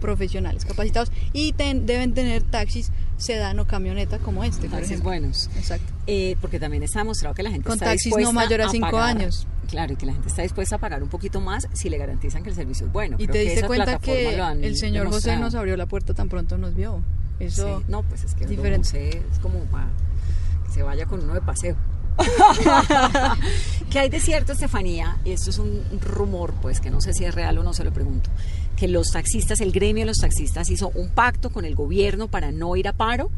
profesionales capacitados y ten- deben tener taxis sedán o camioneta como este, por Taxis ejemplo. buenos. Exacto. Eh, porque también está demostrado que la gente Con está taxis no mayor a cinco pagar- años. Claro, y que la gente está dispuesta a pagar un poquito más si le garantizan que el servicio es bueno. Y Creo te diste cuenta que el señor José nos abrió la puerta tan pronto nos vio. Eso Sí, No, pues es que diferente. Es como para se vaya con uno de paseo. [laughs] ¿Qué hay de cierto, Estefanía? Y esto es un rumor, pues que no sé si es real o no, se lo pregunto. Que los taxistas, el gremio de los taxistas hizo un pacto con el gobierno para no ir a paro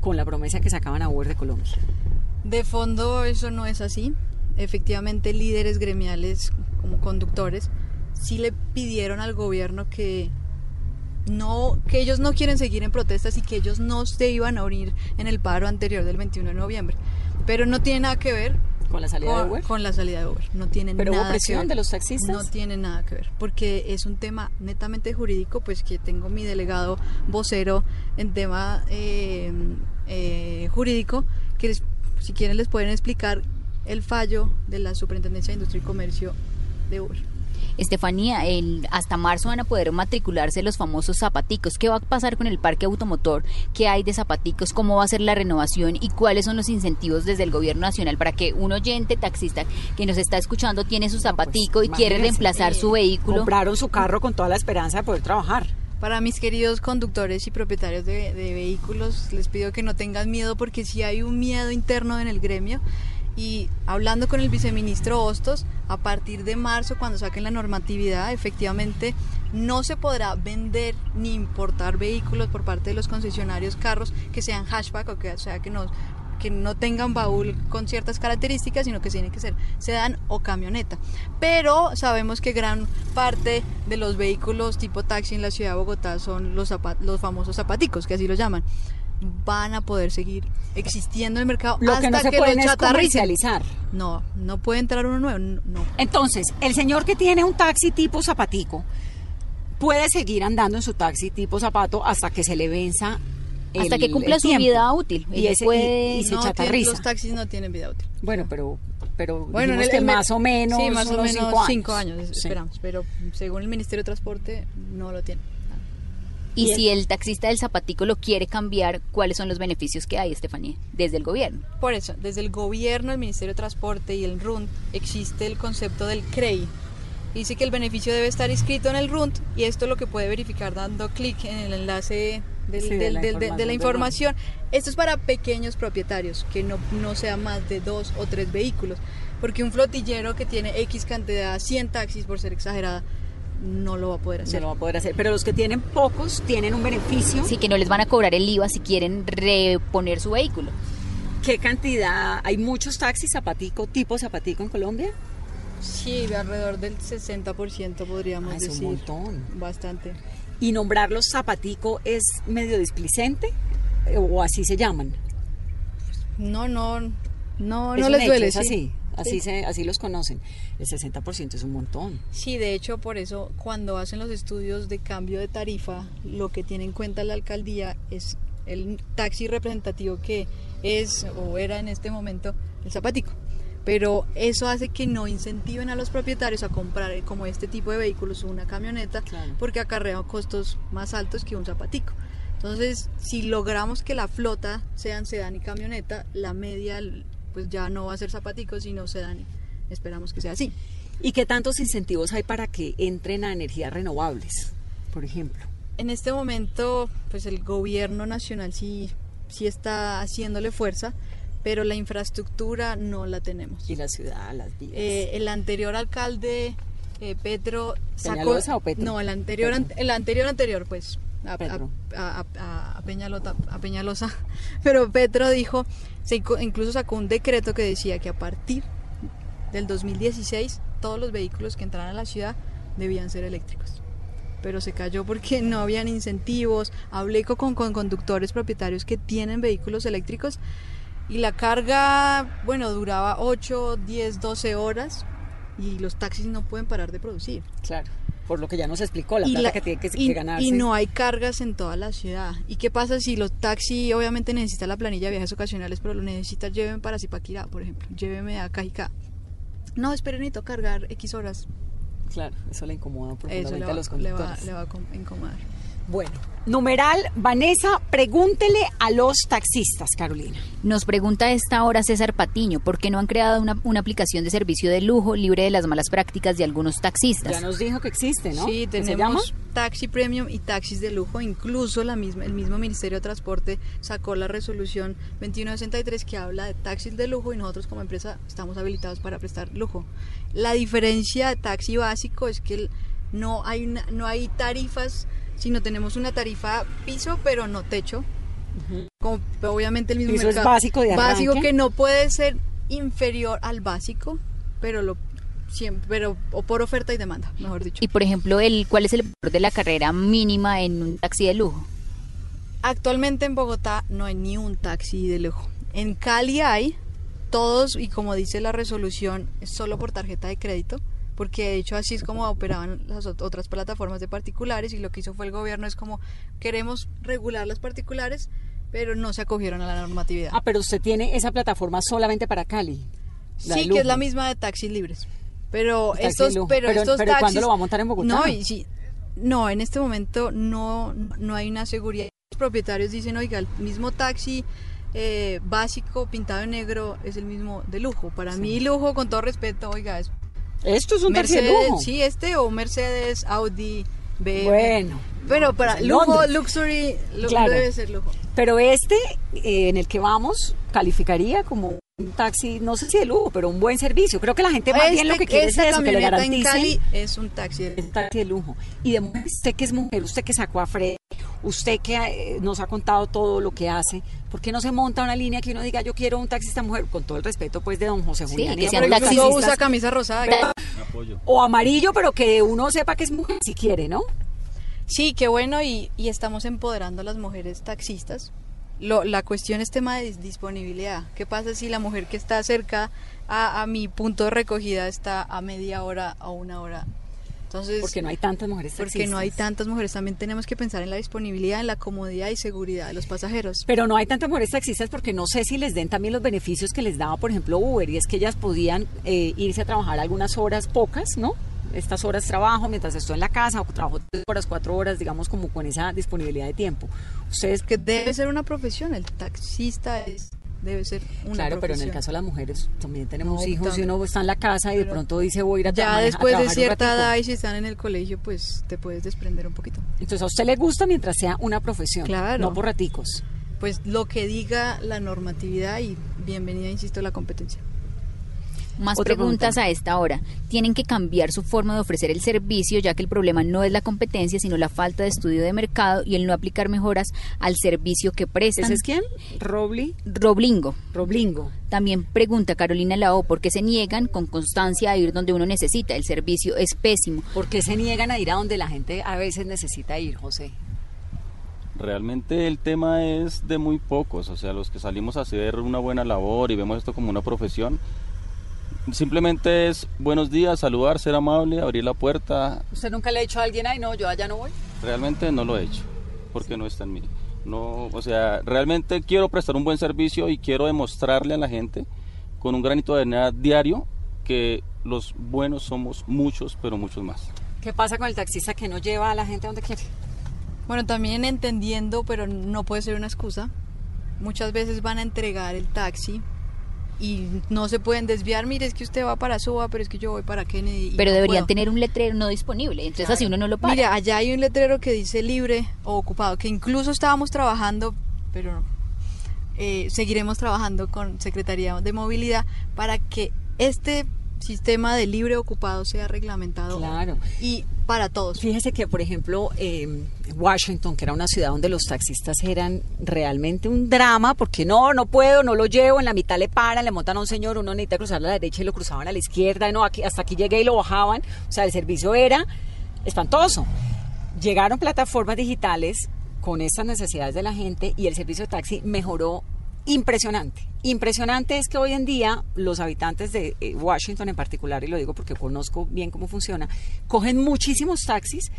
con la promesa que sacaban a Uber de Colombia. De fondo eso no es así. Efectivamente líderes gremiales como conductores sí le pidieron al gobierno que no que ellos no quieren seguir en protestas y que ellos no se iban a unir en el paro anterior del 21 de noviembre. Pero no tiene nada que ver ¿Con la salida de Uber? con la salida de Uber. No tiene ¿Pero hubo nada que presión ver. de los taxistas? No tiene nada que ver, porque es un tema netamente jurídico, pues que tengo mi delegado vocero en tema eh, eh, jurídico, que les- si quieren les pueden explicar el fallo de la Superintendencia de Industria y Comercio de Uber. Estefanía, el- hasta marzo van a poder matricularse los famosos zapaticos. ¿Qué va a pasar con el parque automotor? ¿Qué hay de zapaticos? ¿Cómo va a ser la renovación? ¿Y cuáles son los incentivos desde el gobierno nacional para que un oyente taxista que nos está escuchando tiene su zapatico y quiere reemplazar su vehículo? Compraron su carro con toda la esperanza de poder trabajar. Para mis queridos conductores y propietarios de, de vehículos, les pido que no tengan miedo porque si hay un miedo interno en el gremio. Y hablando con el viceministro Hostos, a partir de marzo, cuando saquen la normatividad, efectivamente no se podrá vender ni importar vehículos por parte de los concesionarios carros que sean hatchback o que sea que no que no tengan baúl con ciertas características, sino que tienen que ser sedán o camioneta. Pero sabemos que gran parte de los vehículos tipo taxi en la ciudad de Bogotá son los, los famosos zapaticos, que así los llaman. Van a poder seguir existiendo en el mercado Lo hasta que no se los pueden es comercializar. No, no puede entrar uno nuevo, no. Entonces, el señor que tiene un taxi tipo zapatico puede seguir andando en su taxi tipo zapato hasta que se le venza Hasta el- que cumpla su tiempo. vida útil. Y, ese, puede- y, y se No, chatarriza. los taxis no tienen vida útil. Bueno, pero, pero Bueno, en el- que más o menos, sí, más o menos cinco años. cinco años, Sí. esperamos, pero según el Ministerio de Transporte no lo tiene. Y Bien. si el taxista del zapatico lo quiere cambiar, ¿cuáles son los beneficios que hay, Estefanía, desde el gobierno? Por eso, desde el gobierno, el Ministerio de Transporte y el RUNT existe el concepto del CREI. Dice que el beneficio debe estar inscrito en el RUNT y esto es lo que puede verificar dando clic en el enlace del- Sí, de del- la del- de, de información la información. Esto es para pequeños propietarios, que no, no sea más de dos o tres vehículos. Porque un flotillero que tiene X cantidad, 100 taxis por ser exagerada, no lo va a poder Se hacer. lo va a poder hacer. Pero los que tienen pocos tienen un beneficio. Sí, que no les van a cobrar el IVA si quieren reponer su vehículo. ¿Qué cantidad? ¿Hay muchos taxis zapatico, tipo zapatico en Colombia? Sí, de alrededor del 60% podríamos Ah, es un decir. montón. Bastante. ¿Y nombrarlos zapatico es medio displicente? ¿O así se llaman? No, no, no, Es no un les hecho, duele. es sí. así, así, Sí. se, así los conocen. El 60% es un montón. Sí, de hecho, por eso cuando hacen los estudios de cambio de tarifa, lo que tiene en cuenta la alcaldía es el taxi representativo que es o era en este momento el zapatico. Pero eso hace que no incentiven a los propietarios a comprar como este tipo de vehículos una camioneta Claro. porque acarrea costos más altos que un zapatico. Entonces, si logramos que la flota sean sedán y camioneta, la media pues ya no va a ser zapatico, sino sedán. Esperamos que sea así. ¿Y qué tantos incentivos hay para que entren a energías renovables, por ejemplo? En este momento, pues el gobierno nacional sí sí está haciéndole fuerza, pero la infraestructura no la tenemos. Y la ciudad, las vías. Eh, el anterior alcalde, eh, Petro... ¿Peñalosa o Petro? No, el anterior, el anterior anterior, pues, a, a- a- a Peñalota- a Peñalosa. [laughs] Pero Petro dijo, se incluso sacó un decreto que decía que a partir del 2016 todos los vehículos que entraran a la ciudad debían ser eléctricos. Pero se cayó porque [laughs] no habían incentivos. Hablé co- con, con conductores propietarios que tienen vehículos eléctricos y la carga, bueno, duraba 8, 10, 12 horas y los taxis no pueden parar de producir. Claro, por lo que ya nos explicó, la y, plata la- que tiene que, y- que ganarse. y no hay cargas en toda la ciudad. ¿Y qué pasa si los taxis obviamente necesitan la planilla de viajes ocasionales, pero lo necesitan, lleven para Zipaquirá, por ejemplo, lléveme a Cajicá? No, esperen, necesito cargar X horas. Claro, eso le incomoda Eso profundamente le a los le va- conductores. le va a com- incomodar. Bueno, numeral, Vanessa, pregúntele a los taxistas, Carolina. Nos pregunta a esta hora César Patiño, ¿por qué no han creado una, una aplicación de servicio de lujo libre de las malas prácticas de algunos taxistas? Ya nos dijo que existe, ¿no? Sí, tenemos taxi premium y taxis de lujo. Incluso la misma, el mismo Ministerio de Transporte sacó la resolución 2163 que habla de taxis de lujo y nosotros como empresa estamos habilitados para prestar lujo. La diferencia de taxi básico es que no hay, una- no hay tarifas, sino tenemos una tarifa piso pero no techo. Como obviamente el mismo Piso es básico de básico que no puede ser inferior al básico, pero lo siempre, pero o por oferta y demanda, mejor dicho. Y por ejemplo, el, ¿cuál es el valor de la carrera mínima en un taxi de lujo? Actualmente en Bogotá no hay ni un taxi de lujo. En Cali hay todos y como dice la resolución es solo por tarjeta de crédito, porque de hecho así es como operaban las ot- otras plataformas de particulares y lo que hizo fue el gobierno es como queremos regular las particulares, pero no se acogieron a la normatividad. Ah, pero usted tiene esa plataforma solamente para Cali. sí, que es la misma de taxis libres. Pero Taxi estos, pero, Pero- estos pero ¿cuándo taxis lo va a montar en Bogotá? No, y sí, no, en este momento no, no hay una seguridad. Los propietarios dicen, oiga, el mismo taxi eh, básico pintado en negro es el mismo de lujo. Para mí lujo, con todo respeto, oiga, es Esto es un taxi de Mercedes, lujo. sí, este o Mercedes, Audi, BMW. Bueno, Pero para lujo, luxury, lu- Claro. debe ser lujo. pero este eh, en el que vamos calificaría como un taxi, no sé si de lujo, pero un buen servicio. Creo que la gente más bien lo que quiere es eso, que le camioneta en garanticen Cali es un taxi de es un taxi de lujo. Y de mujer, usted que es mujer, usted que sacó a Fred, usted que eh, nos ha contado todo lo que hace, ¿por qué no se monta una línea que uno diga yo quiero un taxista mujer? Con todo el respeto pues de don José Sí, Julián. que y de sean taxistas. Usa camisa rosada. O amarillo, pero que uno sepa que es mujer si quiere, ¿no? Sí, qué bueno y, y estamos empoderando a las mujeres taxistas. Lo- la cuestión es tema de dis- disponibilidad. ¿Qué pasa si la mujer que está cerca a, a mi punto de recogida está a media hora o una hora? Entonces, Porque no hay tantas mujeres taxistas. porque no hay tantas mujeres. También tenemos que pensar en la disponibilidad, en la comodidad y seguridad de los pasajeros. Pero no hay tantas mujeres taxistas porque no sé si les den también los beneficios que les daba, por ejemplo, Uber, y es que ellas podían eh, irse a trabajar algunas horas, pocas, ¿no? Estas horas trabajo mientras estoy en la casa, o trabajo tres horas, cuatro horas, digamos, como con esa disponibilidad de tiempo. Ustedes, Que debe ser una profesión. El taxista es, debe ser una claro, pero en el caso de las mujeres también tenemos No, hijos y uno está en la casa y de pronto dice voy a ir a, tra- Ya después de trabajar cierta edad y si están en el colegio, pues te puedes desprender un poquito. Entonces a usted le gusta mientras sea una profesión, Claro. no por raticos. Pues lo que diga la normatividad y bienvenida, insisto, a la competencia. Más Otra preguntas pregunta. a esta hora. Tienen que cambiar su forma de ofrecer el servicio, ya que el problema no es la competencia, sino la falta de estudio de mercado y el no aplicar mejoras al servicio que prestan. ¿Ese es quién? Robli, Roblingo. Roblingo. También pregunta Carolina Lao por qué se niegan con constancia a ir donde uno necesita. El servicio es pésimo. ¿Por qué se niegan a ir a donde la gente a veces necesita ir, José? Realmente el tema es de muy pocos, o sea, los que salimos a hacer una buena labor y vemos esto como una profesión, simplemente es buenos días, saludar, ser amable, abrir la puerta. ¿Usted nunca le ha dicho a alguien, ay no, yo allá no voy? Realmente no lo he hecho, porque no está en mí. No, o sea, realmente quiero prestar un buen servicio y quiero demostrarle a la gente con un granito de arena diario que los buenos somos muchos, pero muchos más. ¿Qué pasa con el taxista que no lleva a la gente a donde quiere? Bueno, también entendiendo, pero no puede ser una excusa. Muchas veces van a entregar el taxi y no se pueden desviar. Mire, es que usted va para Suba, pero es que yo voy para Kennedy. Pero no deberían puedo". tener un letrero no disponible. Entonces así uno no lo para. Mire, allá hay un letrero que dice libre o ocupado, que incluso estábamos trabajando, pero eh, seguiremos trabajando con Secretaría de Movilidad para que este sistema de libre ocupado sea reglamentado Claro. y para todos. Fíjese que, por ejemplo, eh, Washington, que era una ciudad donde los taxistas eran realmente un drama, porque no, no puedo, no lo llevo, en la mitad le paran, le montan a un señor, uno necesita cruzar a la derecha y lo cruzaban a la izquierda, no, aquí, hasta aquí llegué y lo bajaban, o sea, el servicio era espantoso. Llegaron plataformas digitales con estas necesidades de la gente y el servicio de taxi mejoró impresionante. Impresionante es que hoy en día los habitantes de eh, Washington en particular, y lo digo porque conozco bien cómo funciona, cogen muchísimos taxis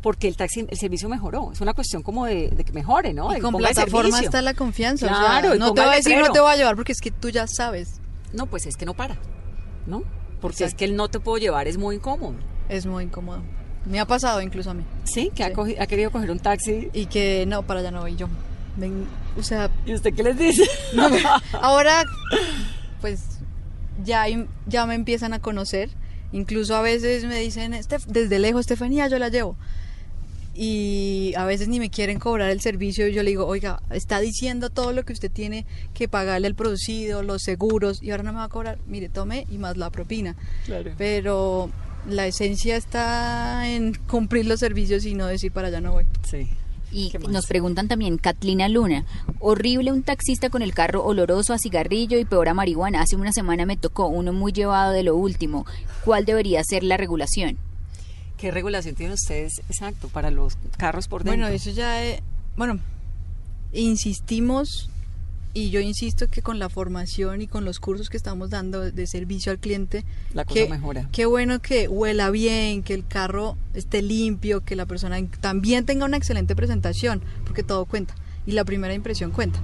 porque el taxi, el servicio mejoró. Es una cuestión como de, de que mejore, ¿no? Y con plataforma está la confianza. o sea, Claro, no te voy a decir no te voy a llevar porque es que tú ya sabes. No, pues es que no para, ¿no? Porque es Exacto. que el no te puedo llevar es muy incómodo. Es muy incómodo. Me ha pasado incluso a mí. Sí, que Ha, Sí. cogi- ha querido coger un taxi. Y que no, para allá no voy yo. Ven, o sea, ¿Y usted qué les dice? [laughs] [laughs] ahora pues ya, ya me empiezan a conocer. Incluso a veces me dicen, "Estef- desde lejos, Estefanía, yo la llevo. Y a veces ni me quieren cobrar el servicio. Y yo le digo, oiga, está diciendo todo lo que usted tiene que pagarle el producido, los seguros, y ahora no me va a cobrar. Mire, tome y más la propina. Claro. Pero la esencia está en cumplir los servicios y no decir para allá no voy. Sí. Y nos preguntan también, Catlina Luna, horrible un taxista con el carro oloroso a cigarrillo y peor a marihuana. Hace una semana me tocó uno muy llevado de lo último. ¿Cuál debería ser la regulación? ¿Qué regulación tienen ustedes, exacto, para los carros por dentro? Bueno, eso ya, eh, bueno, insistimos y yo insisto que con la formación y con los cursos que estamos dando de servicio al cliente, La cosa que- mejora. Qué bueno que huela bien, que el carro esté limpio, que la persona también tenga una excelente presentación, porque todo cuenta y la primera impresión cuenta.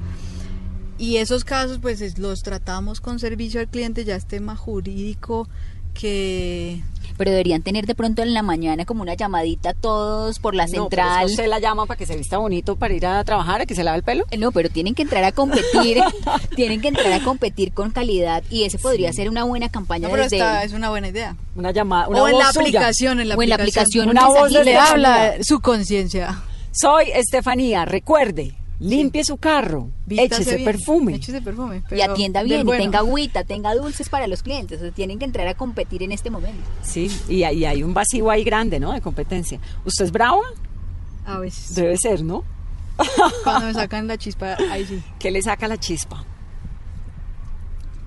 Y esos casos pues es- los tratamos con servicio al cliente, ya es tema jurídico que Pero deberían tener de pronto en la mañana como una llamadita todos por la No, pero central. usted la llama para que se vista bonito para ir a trabajar, a que se lave el pelo. No, pero tienen que entrar a competir, [laughs] [laughs] tienen que entrar a competir con calidad y ese podría ser una buena campaña no, pero desde esta es una buena idea. Una llamada, una o en la suya. aplicación, en la O en la aplicación. aplicación, Una un voz le habla su conciencia. Soy Estefanía, recuerde, limpie su carro, Vístase échese bien, perfume. Échese perfume. y atienda bien, y tenga agüita, tenga dulces para los clientes. O sea, tienen que entrar a competir en este momento. Sí, y, hay- y hay un vacío ahí grande, ¿no? De competencia. ¿Usted es brava? A veces. Debe ser, ¿no? [laughs] Cuando me sacan la chispa, ahí sí. ¿Qué le saca la chispa?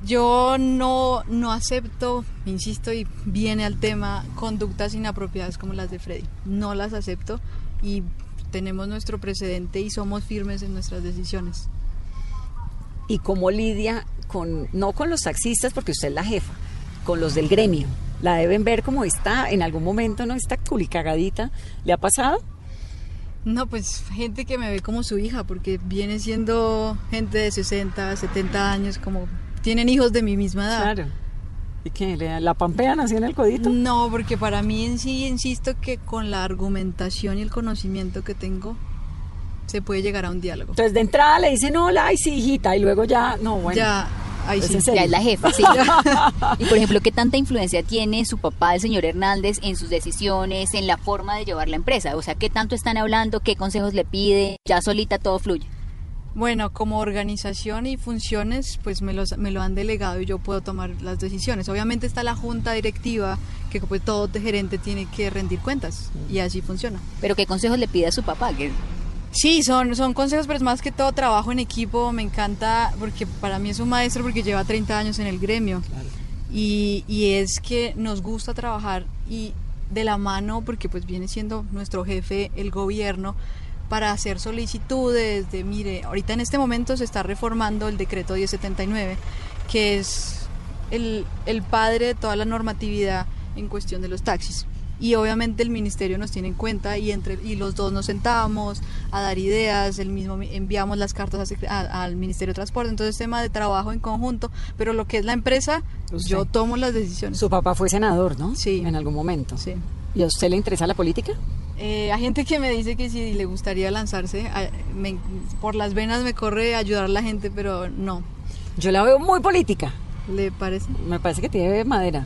Yo no, no acepto, insisto, y viene al tema, conductas inapropiadas como las de Freddy. No las acepto y tenemos nuestro precedente y somos firmes en nuestras decisiones. ¿Y cómo lidia con, no con los taxistas, porque usted es la jefa, con los del gremio? La deben ver como está, en algún momento, ¿no? Está culicagadita. ¿Le ha pasado? No, pues gente que me ve como su hija, porque viene siendo gente de 60, 70 años, como tienen hijos de mi misma edad. Claro. ¿Y qué? ¿Le- ¿La pampean así en el codito? No, porque para mí en sí insisto que con la argumentación y el conocimiento que tengo se puede llegar a un diálogo. Entonces de entrada le dicen hola, ay sí, hijita, y luego ya, no, bueno. ya, ahí Pues sí. serio. Ya es la jefa, sí. [laughs] y por ejemplo, ¿qué tanta influencia tiene su papá, el señor Hernández, en sus decisiones, en la forma de llevar la empresa? O sea, ¿qué tanto están hablando? ¿Qué consejos le pide? Ya solita todo fluye. Bueno, como organización y funciones, pues me, los, me lo han delegado y yo puedo tomar las decisiones. Obviamente está la junta directiva, que pues todo gerente tiene que rendir cuentas y así funciona. Pero ¿qué consejos le pide a su papá? Que Sí, son, son consejos, pero es más que todo trabajo en equipo. Me encanta porque para mí es un maestro porque lleva 30 años en el gremio. Y, y es que nos gusta trabajar y de la mano porque pues viene siendo nuestro jefe el gobierno para hacer solicitudes de, mire, ahorita en este momento se está reformando el decreto 1079, que es el, el padre de toda la normatividad en cuestión de los taxis. Y obviamente el ministerio nos tiene en cuenta y entre y los dos nos sentamos a dar ideas, el mismo mi- enviamos las cartas a a- al Ministerio de Transporte, entonces tema de trabajo en conjunto, pero lo que es la empresa, Usted. yo tomo las decisiones. Su papá fue senador, ¿no? Sí. En algún momento. Sí. ¿Y a usted le interesa la política? Eh, hay gente que me dice que si le gustaría lanzarse, a- me- por las venas me corre ayudar a la gente, pero no. Yo la veo muy política. ¿Le parece? Me parece que tiene madera.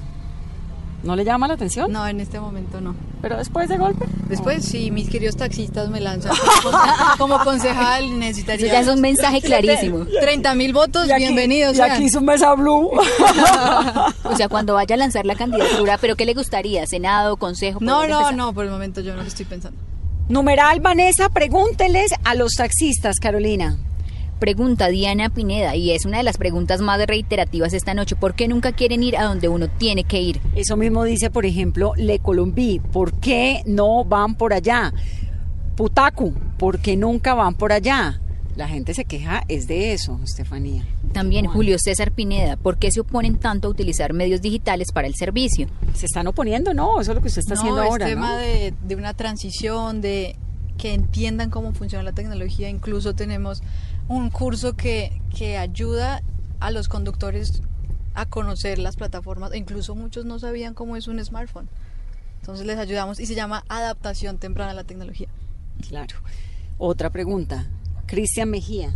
¿No le llama la atención? No, en este momento no. Pero después de golpe. Después, si mis queridos taxistas me lanzan como, [laughs] como concejal, Eso necesitaría ya es un mensaje clarísimo. [laughs] 30 mil votos, Y aquí- bienvenidos. Y aquí su mesa blue. [laughs] O sea, cuando vaya a lanzar la candidatura, ¿pero qué le gustaría? ¿Senado, consejo? ¿Por No, no, empezar? no, por el momento yo no lo estoy pensando. Numeral, Vanessa, pregúnteles a los taxistas, Carolina. Pregunta Diana Pineda, y es una de las preguntas más reiterativas esta noche. ¿Por qué nunca quieren ir a donde uno tiene que ir? Eso mismo dice, por ejemplo, Le Colombí. ¿Por qué no van por allá? Putacu, ¿por qué nunca van por allá? La gente se queja, es de eso, Estefanía. También. Julio César Pineda, ¿por qué se oponen tanto a utilizar medios digitales para el servicio? Se están oponiendo, no, eso es lo que usted está no, haciendo es ahora. tema ¿no? de, de una transición, de que entiendan cómo funciona la tecnología. Incluso tenemos un curso que, que ayuda a los conductores a conocer las plataformas. e Incluso muchos no sabían cómo es un smartphone. Entonces les ayudamos y se llama adaptación temprana a la tecnología. Claro. Otra pregunta. Cristian Mejía.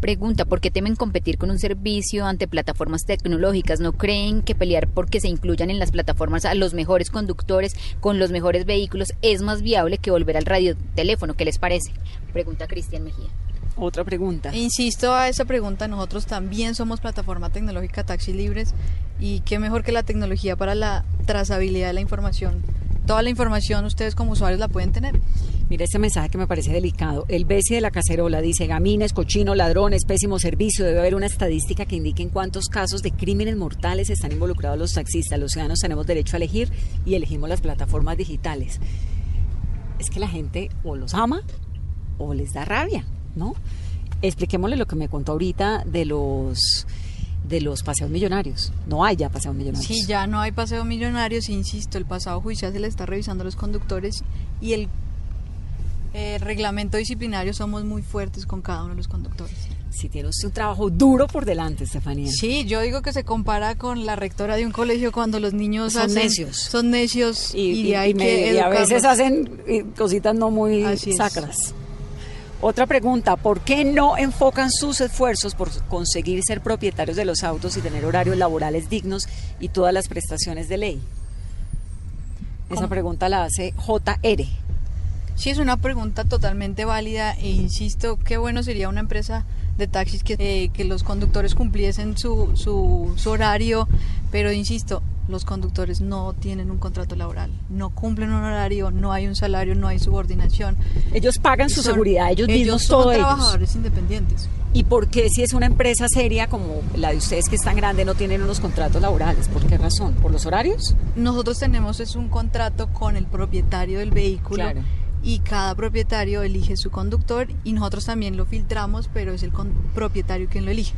Pregunta, ¿por qué temen competir con un servicio ante plataformas tecnológicas? ¿No creen que pelear porque se incluyan en las plataformas a los mejores conductores con los mejores vehículos es más viable que volver al radioteléfono? ¿Qué les parece? Pregunta Cristian Mejía. Otra pregunta. E Insisto a esa pregunta, nosotros también somos plataforma tecnológica Taxi Libres y qué mejor que la tecnología para la trazabilidad de la información. Toda la información ustedes como usuarios la pueden tener. Mira este mensaje que me parece delicado. El Bessie de la cacerola dice, gamines, cochino, ladrones, pésimo servicio. Debe haber una estadística que indique en cuántos casos de crímenes mortales están involucrados los taxistas. Los ciudadanos tenemos derecho a elegir y elegimos las plataformas digitales. Es que la gente o los ama o les da rabia, ¿no? Expliquémosle lo que me contó ahorita de los de los paseos millonarios. No hay ya paseos millonarios. Sí, ya no hay paseo millonarios, insisto, el pasado judicial se le está revisando a los conductores y el eh, reglamento disciplinario somos muy fuertes con cada uno de los conductores. Si tiene usted un trabajo duro por delante, Estefanía. Sí, yo digo que se compara con la rectora de un colegio cuando los niños Son hacen- necios. son necios y, y, me- a veces hacen eh, cositas no muy Así es. Otra pregunta, ¿por qué no enfocan sus esfuerzos por conseguir ser propietarios de los autos y tener horarios laborales dignos y todas las prestaciones de ley? Esa pregunta la hace JR. Sí, es una pregunta totalmente válida e insisto, qué bueno sería una empresa de taxis que, eh, que los conductores cumpliesen su, su, su horario, pero insisto, los conductores no tienen un contrato laboral, no cumplen un horario, no hay un salario, no hay subordinación. Ellos pagan su Son- seguridad, ellos, mismos, son todo ellos. trabajadores independientes. ¿Y por qué si es una empresa seria como la de ustedes que es tan grande no tienen unos contratos laborales? ¿Por qué razón? ¿Por los horarios? Nosotros tenemos es un contrato con el propietario del vehículo Claro. y cada propietario elige su conductor y nosotros también lo filtramos, pero es el propietario quien lo elige.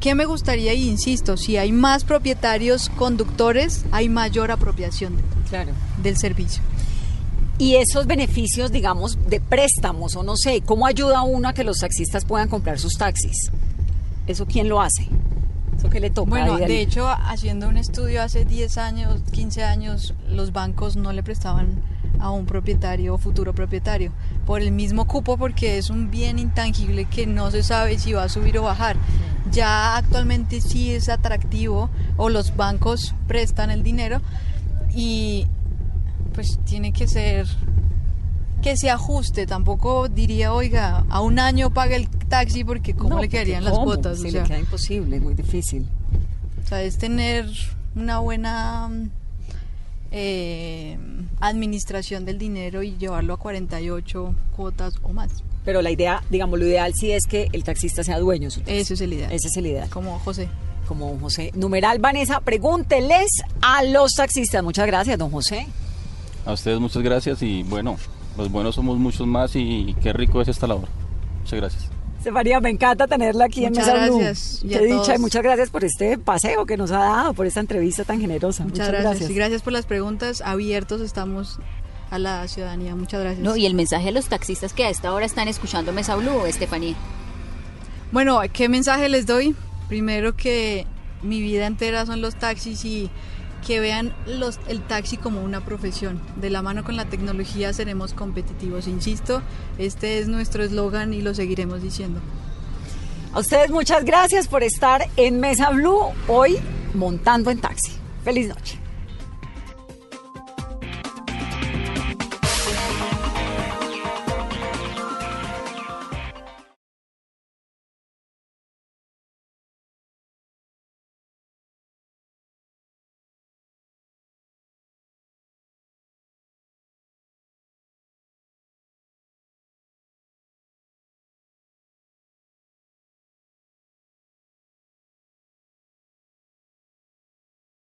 ¿Qué me gustaría? Y insisto, si hay más propietarios conductores, hay mayor apropiación Claro. del servicio. Y esos beneficios, digamos, de préstamos o no sé, ¿cómo ayuda uno a que los taxistas puedan comprar sus taxis? ¿Eso quién lo hace? ¿Eso le toca? Bueno, de hecho, haciendo un estudio hace 10 años, 15 años, los bancos no le prestaban a un propietario o futuro propietario por el mismo cupo porque es un bien intangible que no se sabe si va a subir o bajar. Ya actualmente sí es atractivo o los bancos prestan el dinero y pues tiene que ser que se ajuste. Tampoco diría, oiga, a un año paga el taxi porque cómo No, le porque quedarían las ¿cómo? cuotas. Sí, O le queda imposible, muy difícil. o sea, es tener una buena eh, administración del dinero y llevarlo a 48 cuotas o más. Pero la idea, digamos, lo ideal sí es que el taxista sea dueño de su taxi. Ese es el ideal. Ese es el ideal. Como José. Como don José. Numeral Vanessa, pregúnteles a los taxistas. Muchas gracias, don José. A ustedes muchas gracias y bueno, los buenos somos muchos más y qué rico es esta labor. Muchas gracias. Estefanía, me encanta tenerla aquí Muchas en Mesa Blue. gracias. Y Qué dicha todos. y muchas gracias por este paseo que nos ha dado, por esta entrevista tan generosa. Muchas, gracias. Y gracias por las preguntas. Abiertos estamos a la ciudadanía. Muchas gracias. No, y el mensaje a los taxistas que a esta hora están escuchando Mesa Blue, Estefanía. Bueno, ¿qué mensaje les doy? Primero que mi vida entera son los taxis y que vean los, el taxi como una profesión. De la mano con la tecnología seremos competitivos. Insisto, este es nuestro eslogan y lo seguiremos diciendo. A ustedes muchas gracias por estar en Mesa Blue hoy montando en taxi. Feliz noche.